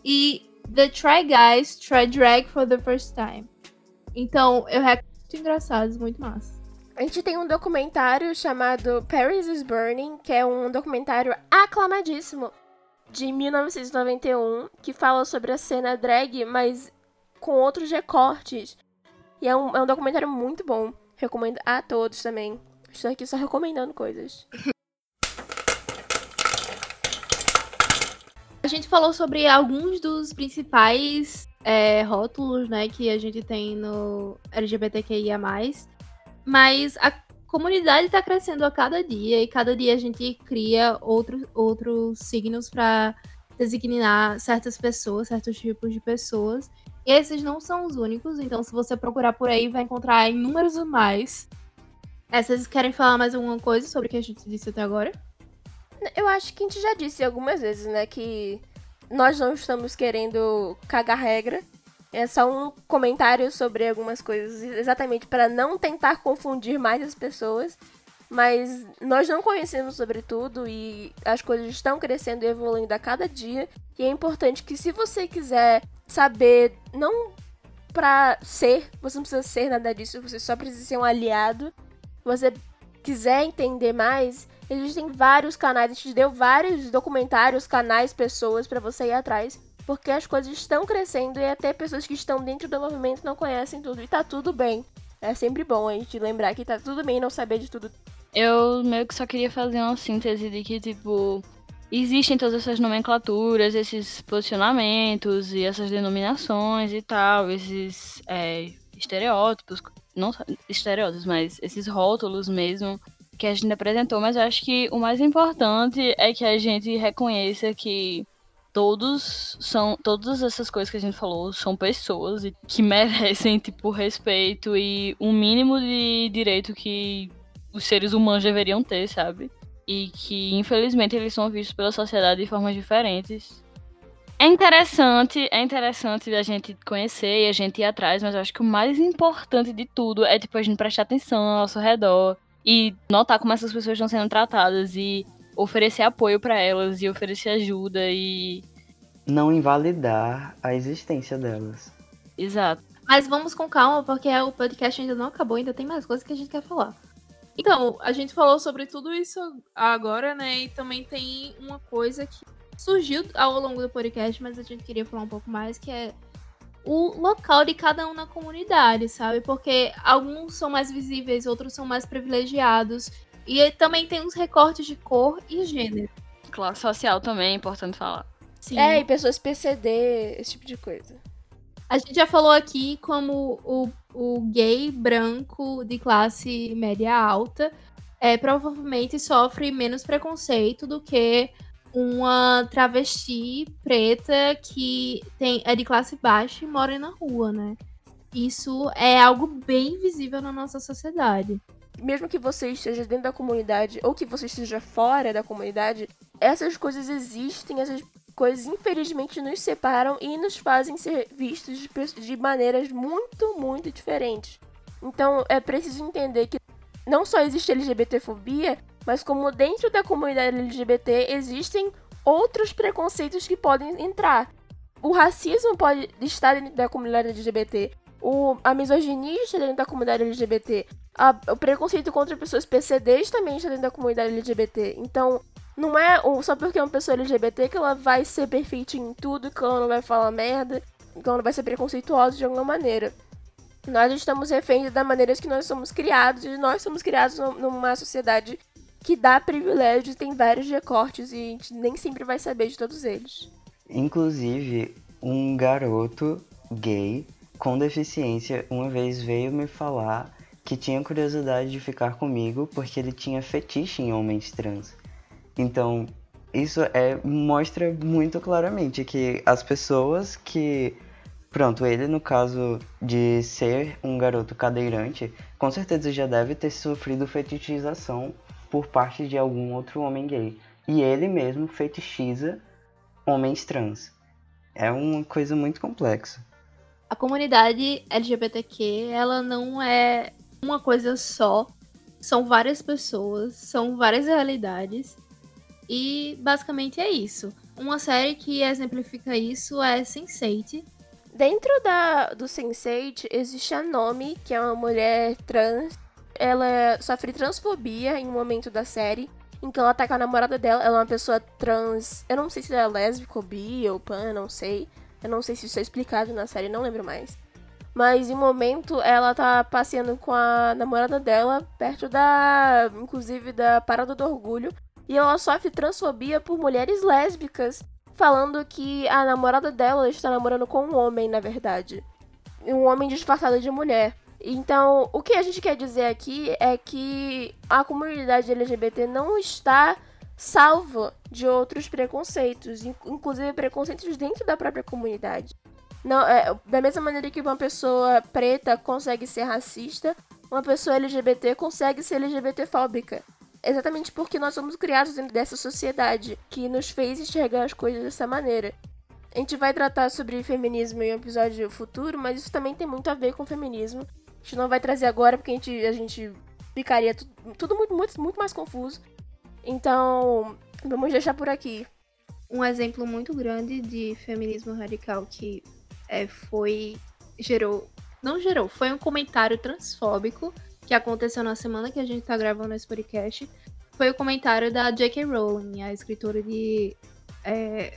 E The Try Guys try drag for the first time. Então, eu recomendo muito engraçados, muito massa.
A gente tem um documentário chamado Paris is Burning, que é um documentário aclamadíssimo de 1991, que fala sobre a cena drag, mas com outros recortes. E é um, é um documentário muito bom. Recomendo a todos também. Estou aqui só recomendando coisas.
A gente falou sobre alguns dos principais é, rótulos, né, que a gente tem no LGBTQIA+. Mas a comunidade está crescendo a cada dia e cada dia a gente cria outros outros signos para designar certas pessoas, certos tipos de pessoas. E esses não são os únicos, então se você procurar por aí vai encontrar inúmeros mais. É, vocês querem falar mais alguma coisa sobre o que a gente disse até agora?
Eu acho que a gente já disse algumas vezes, né, que nós não estamos querendo cagar regra. É só um comentário sobre algumas coisas, exatamente para não tentar confundir mais as pessoas. Mas nós não conhecemos sobre tudo e as coisas estão crescendo e evoluindo a cada dia. E é importante que se você quiser saber, não pra ser, você não precisa ser nada disso, você só precisa ser um aliado. Você quiser entender mais, existem vários canais, a gente deu vários documentários, canais, pessoas pra você ir atrás, porque as coisas estão crescendo e até pessoas que estão dentro do movimento não conhecem tudo e tá tudo bem. É sempre bom a gente lembrar que tá tudo bem não saber de tudo.
Eu meio que só queria fazer uma síntese de que, tipo, existem todas essas nomenclaturas, esses posicionamentos e essas denominações e tal, esses é, estereótipos, não estereótipos, mas esses rótulos mesmo que a gente apresentou, mas eu acho que o mais importante é que a gente reconheça que todos são todas essas coisas que a gente falou são pessoas que merecem tipo respeito e um mínimo de direito que os seres humanos deveriam ter, sabe? E que infelizmente eles são vistos pela sociedade de formas diferentes. É interessante, é interessante a gente conhecer e a gente ir atrás, mas eu acho que o mais importante de tudo é tipo a gente prestar atenção ao nosso redor e notar como essas pessoas estão sendo tratadas e oferecer apoio para elas e oferecer ajuda e
Não invalidar a existência delas.
exato.
Mas vamos com calma, porque o podcast ainda não acabou, ainda tem mais coisas que a gente quer falar. Então, a gente falou sobre tudo isso agora, né? E também tem uma coisa que surgiu ao longo do podcast, mas a gente queria falar um pouco mais, que é o local de cada um na comunidade, sabe? Porque alguns são mais visíveis, outros são mais privilegiados. E também tem os recortes de cor e gênero.
Classe social também é importante falar.
Sim.
É, e pessoas PCD, esse tipo de coisa.
A gente já falou aqui como o, o gay branco de classe média alta é, provavelmente sofre menos preconceito do que uma travesti preta que tem, é de classe baixa e mora na rua, né? Isso é algo bem visível na nossa sociedade.
Mesmo que você esteja dentro da comunidade ou que você esteja fora da comunidade, essas coisas existem, essas coisas infelizmente nos separam e nos fazem ser vistos de, de maneiras muito, muito diferentes. Então é preciso entender que não só existe LGBTfobia, mas como dentro da comunidade LGBT existem outros preconceitos que podem entrar. O racismo pode estar dentro da comunidade LGBT, o, a misoginia está dentro da comunidade LGBT, a, o preconceito contra pessoas PCDs também está dentro da comunidade LGBT. Então, não é só porque é uma pessoa LGBT que ela vai ser perfeitinha em tudo, que ela não vai falar merda, que ela não vai ser preconceituosa de alguma maneira. Nós estamos reféns da maneira que nós somos criados, e nós somos criados numa sociedade que dá privilégios, tem vários recortes, e a gente nem sempre vai saber de todos eles.
Inclusive, um garoto gay com deficiência uma vez veio me falar que tinha curiosidade de ficar comigo porque ele tinha fetiche em homens trans. Então, isso é mostra muito claramente que as pessoas que Pronto, ele no caso de ser um garoto cadeirante, com certeza já deve ter sofrido fetichização por parte de algum outro homem gay. E ele mesmo fetichiza homens trans. É uma coisa muito complexa.
A comunidade LGBTQ, ela não é uma coisa só. São várias pessoas, são várias realidades. E basicamente é isso. Uma série que exemplifica isso é Sense8,
Dentro da, do Sense8 existe a Nomi, que é uma mulher trans. Ela sofre transfobia em um momento da série, em que ela tá com a namorada dela. Ela é uma pessoa trans. Eu não sei se ela é lésbica ou bi ou pan, não sei. Eu não sei se isso é explicado na série, não lembro mais. Mas em um momento ela tá passeando com a namorada dela perto da. inclusive da Parada do Orgulho. E ela sofre transfobia por mulheres lésbicas falando que a namorada dela está namorando com um homem, na verdade. Um homem disfarçado de mulher. Então, o que a gente quer dizer aqui é que a comunidade LGBT não está salva de outros preconceitos, inclusive preconceitos dentro da própria comunidade. Não, é, da mesma maneira que uma pessoa preta consegue ser racista, uma pessoa LGBT consegue ser LGBTfóbica exatamente porque nós somos criados dentro dessa sociedade que nos fez enxergar as coisas dessa maneira. A gente vai tratar sobre feminismo em um episódio futuro, mas isso também tem muito a ver com feminismo. A gente não vai trazer agora porque a gente, a gente ficaria tudo, tudo muito, muito, muito mais confuso. Então, vamos deixar por aqui.
Um exemplo muito grande de feminismo radical que é, foi. gerou. Não gerou, foi um comentário transfóbico que aconteceu na semana que a gente tá gravando esse podcast, foi o comentário da J.K. Rowling, a escritora de, é,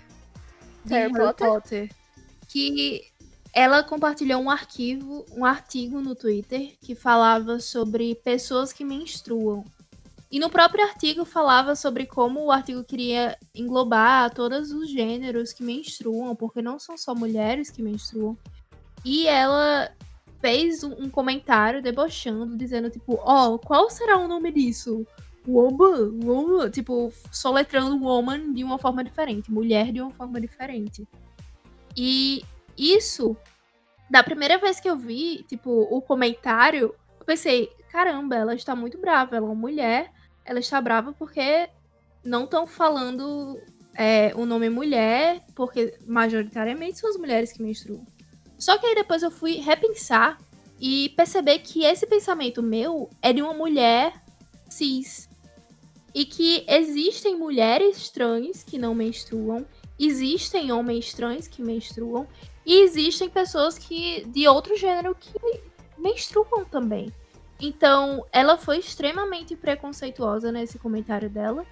de Harry, Potter? Potter,
que ela compartilhou um arquivo, um artigo no Twitter que falava sobre pessoas que menstruam. E no próprio artigo falava sobre como o artigo queria englobar todos os gêneros que menstruam, porque não são só mulheres que menstruam. E ela fez um, comentário debochando, dizendo, tipo, ó, oh, qual será o nome disso? Woman, woman, tipo, soletrando woman de uma forma diferente, mulher de uma forma diferente. E isso, da primeira vez que eu vi, tipo, o comentário, eu pensei, caramba, ela está muito brava, ela é uma mulher, ela está brava porque não estão falando é, o nome mulher, porque majoritariamente são as mulheres que menstruam. Só que aí depois eu fui repensar e perceber que esse pensamento meu é de uma mulher cis. E que existem mulheres trans que não menstruam, existem homens trans que menstruam, e existem pessoas que de outro gênero que menstruam também. Então, ela foi extremamente preconceituosa nesse comentário dela.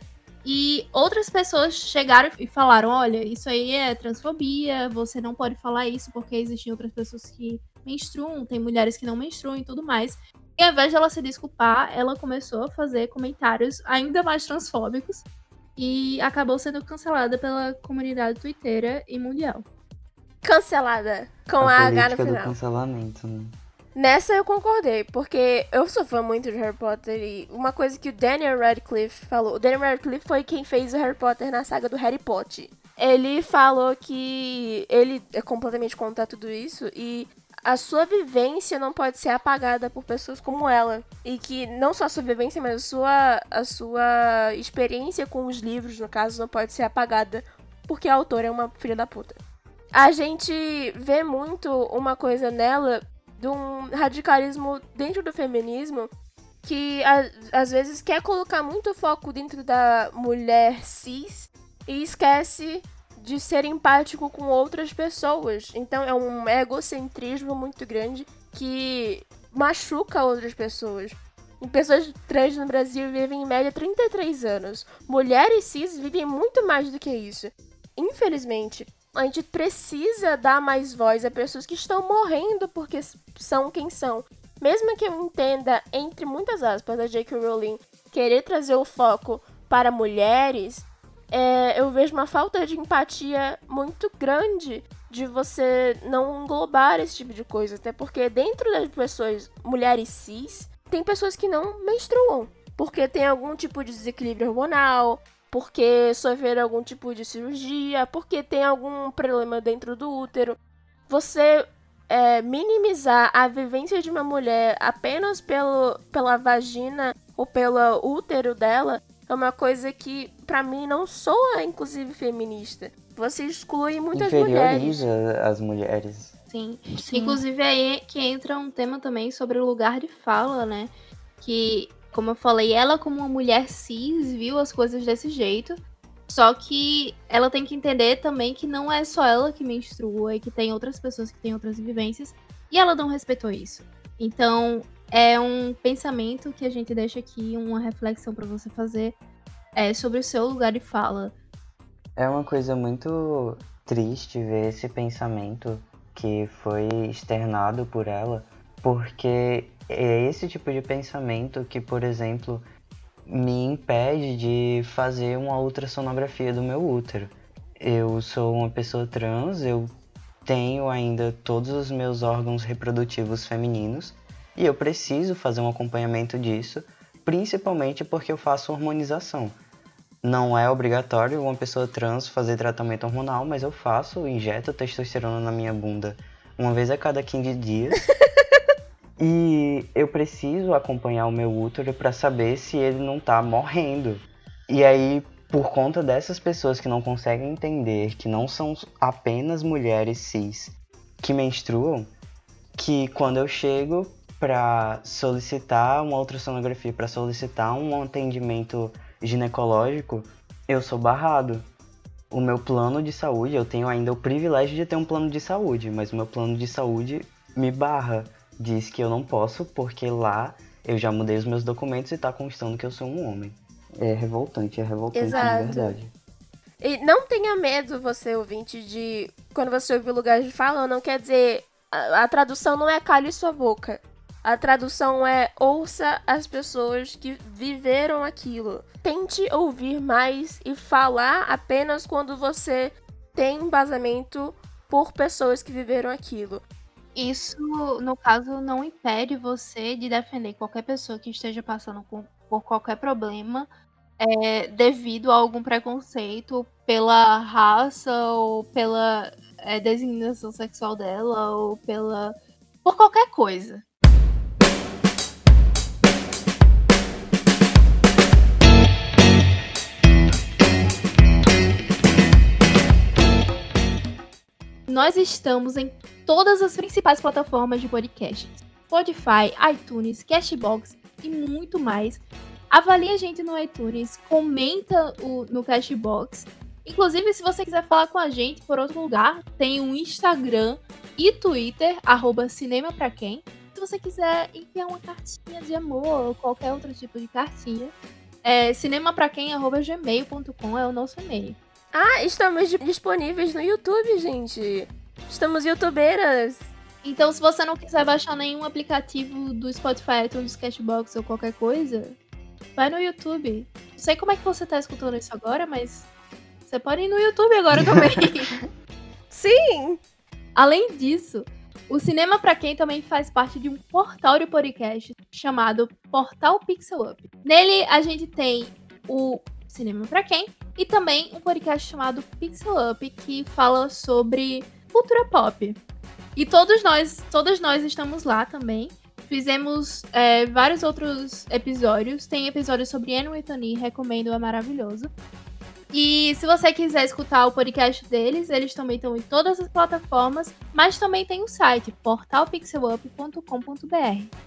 E outras pessoas chegaram e falaram: olha, isso aí é transfobia, você não pode falar isso porque existem outras pessoas que menstruam, tem mulheres que não menstruam e tudo mais. E ao invés de ela se desculpar, ela começou a fazer comentários ainda mais transfóbicos e acabou sendo cancelada pela comunidade twitteira e mundial.
Cancelada com
a,
a H no
política do
final.
cancelamento, né?
Nessa eu concordei, porque eu sou fã muito de Harry Potter e uma coisa que o Daniel Radcliffe falou. O Daniel Radcliffe foi quem fez o Harry Potter na saga do Harry Potter. Ele falou que ele é completamente contra tudo isso e a sua vivência não pode ser apagada por pessoas como ela. E que não só a sua vivência, mas a sua, a sua experiência com os livros, no caso, não pode ser apagada porque a autora é uma filha da puta. A gente vê muito uma coisa nela de um radicalismo dentro do feminismo que às vezes quer colocar muito foco dentro da mulher cis e esquece de ser empático com outras pessoas. Então é um egocentrismo muito grande que machuca outras pessoas. Pessoas trans no Brasil vivem em média 33 anos. Mulheres cis vivem muito mais do que isso. Infelizmente, a gente precisa dar mais voz a pessoas que estão morrendo porque são quem são. Mesmo que eu entenda, entre muitas aspas, a J.K. Rowling querer trazer o foco para mulheres, é, eu vejo uma falta de empatia muito grande de você não englobar esse tipo de coisa. Até porque dentro das pessoas, mulheres cis, tem pessoas que não menstruam. Porque tem algum tipo de desequilíbrio hormonal, porque sofreram algum tipo de cirurgia, porque tem algum problema dentro do útero. Você é, minimizar a vivência de uma mulher apenas pelo, pela vagina ou pelo útero dela é uma coisa que, para mim, não soa, inclusive, feminista. Você exclui muitas mulheres.
as mulheres.
Sim. Sim. Inclusive, aí que entra um tema também sobre o lugar de fala, né? Que como eu falei, ela como uma mulher cis viu as coisas desse jeito. Só que ela tem que entender também que não é só ela que menstrua e que tem outras pessoas que têm outras vivências. E ela não respeitou isso. Então, é um pensamento que a gente deixa aqui, uma reflexão para você fazer é, sobre o seu lugar de fala.
É uma coisa muito triste ver esse pensamento que foi externado por ela, porque é esse tipo de pensamento que, por exemplo, me impede de fazer uma ultrassonografia do meu útero. Eu sou uma pessoa trans, eu tenho ainda todos os meus órgãos reprodutivos femininos e eu preciso fazer um acompanhamento disso, principalmente porque eu faço hormonização. Não é obrigatório uma pessoa trans fazer tratamento hormonal, mas eu faço, injeto testosterona na minha bunda uma vez a cada 15 dias. E eu preciso acompanhar o meu útero para saber se ele não tá morrendo. E aí, por conta dessas pessoas que não conseguem entender que não são apenas mulheres cis que menstruam, que quando eu chego para solicitar uma ultrassonografia, para solicitar um atendimento ginecológico, eu sou barrado. O meu plano de saúde, eu tenho ainda o privilégio de ter um plano de saúde, mas o meu plano de saúde me barra diz que eu não posso porque lá eu já mudei os meus documentos e tá constando que eu sou um homem. É revoltante, é revoltante Exato. de verdade.
E não tenha medo, você ouvinte, de quando você ouvir lugar de fala, não quer dizer. A, a tradução não é cale sua boca. A tradução é ouça as pessoas que viveram aquilo. Tente ouvir mais e falar apenas quando você tem embasamento por pessoas que viveram aquilo.
Isso, no caso, não impede você de defender qualquer pessoa que esteja passando por, por qualquer problema é, devido a algum preconceito pela raça ou pela é, designação sexual dela ou pela. por qualquer coisa. Nós estamos em todas as principais plataformas de podcast: Spotify, iTunes, Cashbox e muito mais. Avalie a gente no iTunes, comenta o, no Cashbox. Inclusive, se você quiser falar com a gente por outro lugar, tem um Instagram e Twitter, arroba Cinema Pra Quem. Se você quiser enviar uma cartinha de amor ou qualquer outro tipo de cartinha, é é o nosso e-mail.
Ah, estamos disponíveis no YouTube, gente. Estamos youtubeiras.
Então, se você não quiser baixar nenhum aplicativo do Spotify, iTunes, Cashbox ou qualquer coisa, vai no YouTube. Não sei como é que você tá escutando isso agora, mas você pode ir no YouTube agora também.
Sim!
Além disso, o Cinema Pra Quem também faz parte de um portal de podcast chamado Portal Pixel Up. Nele a gente tem o Cinema Pra Quem e também um podcast chamado Pixel Up que fala sobre cultura pop. E todos nós, todas nós estamos lá também. Fizemos é, vários outros episódios. Tem episódios sobre Anne Whitney, recomendo, é maravilhoso. E se você quiser escutar o podcast deles, eles também estão em todas as plataformas, mas também tem o site portalpixelup.com.br.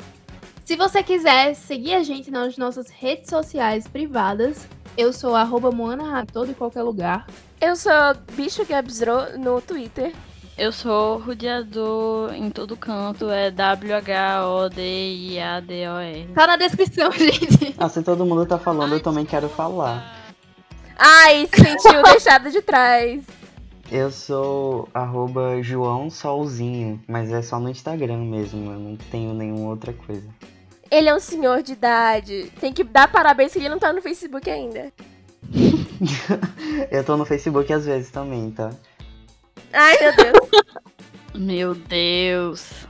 Se você quiser seguir a gente nas nossas redes sociais privadas, eu sou arroba Moana todo e qualquer lugar.
Eu sou Bicho Gabsro no Twitter.
Eu sou rodeador em todo canto, é W-H-O-D-I-A-D-O-R.
Tá na descrição, gente.
Ah, se todo mundo tá falando, eu também quero falar.
Ai, se sentiu deixado de trás.
Eu sou arroba João Solzinho, mas é só no Instagram mesmo, eu não tenho nenhuma outra coisa.
Ele é um senhor de idade. Tem que dar parabéns que ele não tá no Facebook ainda.
eu tô no Facebook às vezes também, tá?
Ai, meu Deus.
Meu Deus.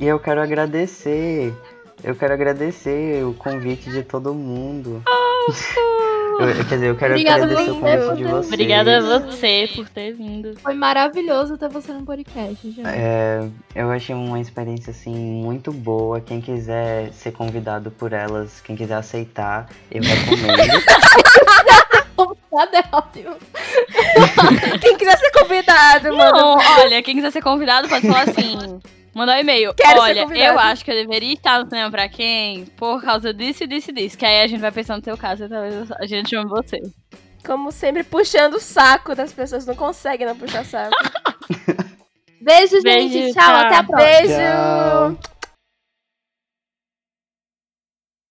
E eu quero agradecer. Eu quero agradecer o convite de todo mundo. Eu, quer dizer, eu quero
Obrigada
agradecer o
você,
convite de vocês.
Obrigada a você por ter vindo.
Foi maravilhoso ter você no podcast, gente.
É, eu achei uma experiência assim muito boa. Quem quiser ser convidado por elas, quem quiser aceitar, eu recomendo.
Nada é ótimo.
Quem quiser ser convidado, mano.
Não, olha, quem quiser ser convidado pode falar assim. Mandar um e-mail.
Quero
Olha, eu acho que eu deveria estar no cinema pra quem? Por causa disso, disso e disso. Que aí a gente vai pensar no teu caso e talvez a gente chame você.
Como sempre, puxando o saco das pessoas. Não conseguem não puxar saco.
Beijo,
Beijo,
gente. Tchau,
tchau.
até a próxima.
Beijo!
Tchau.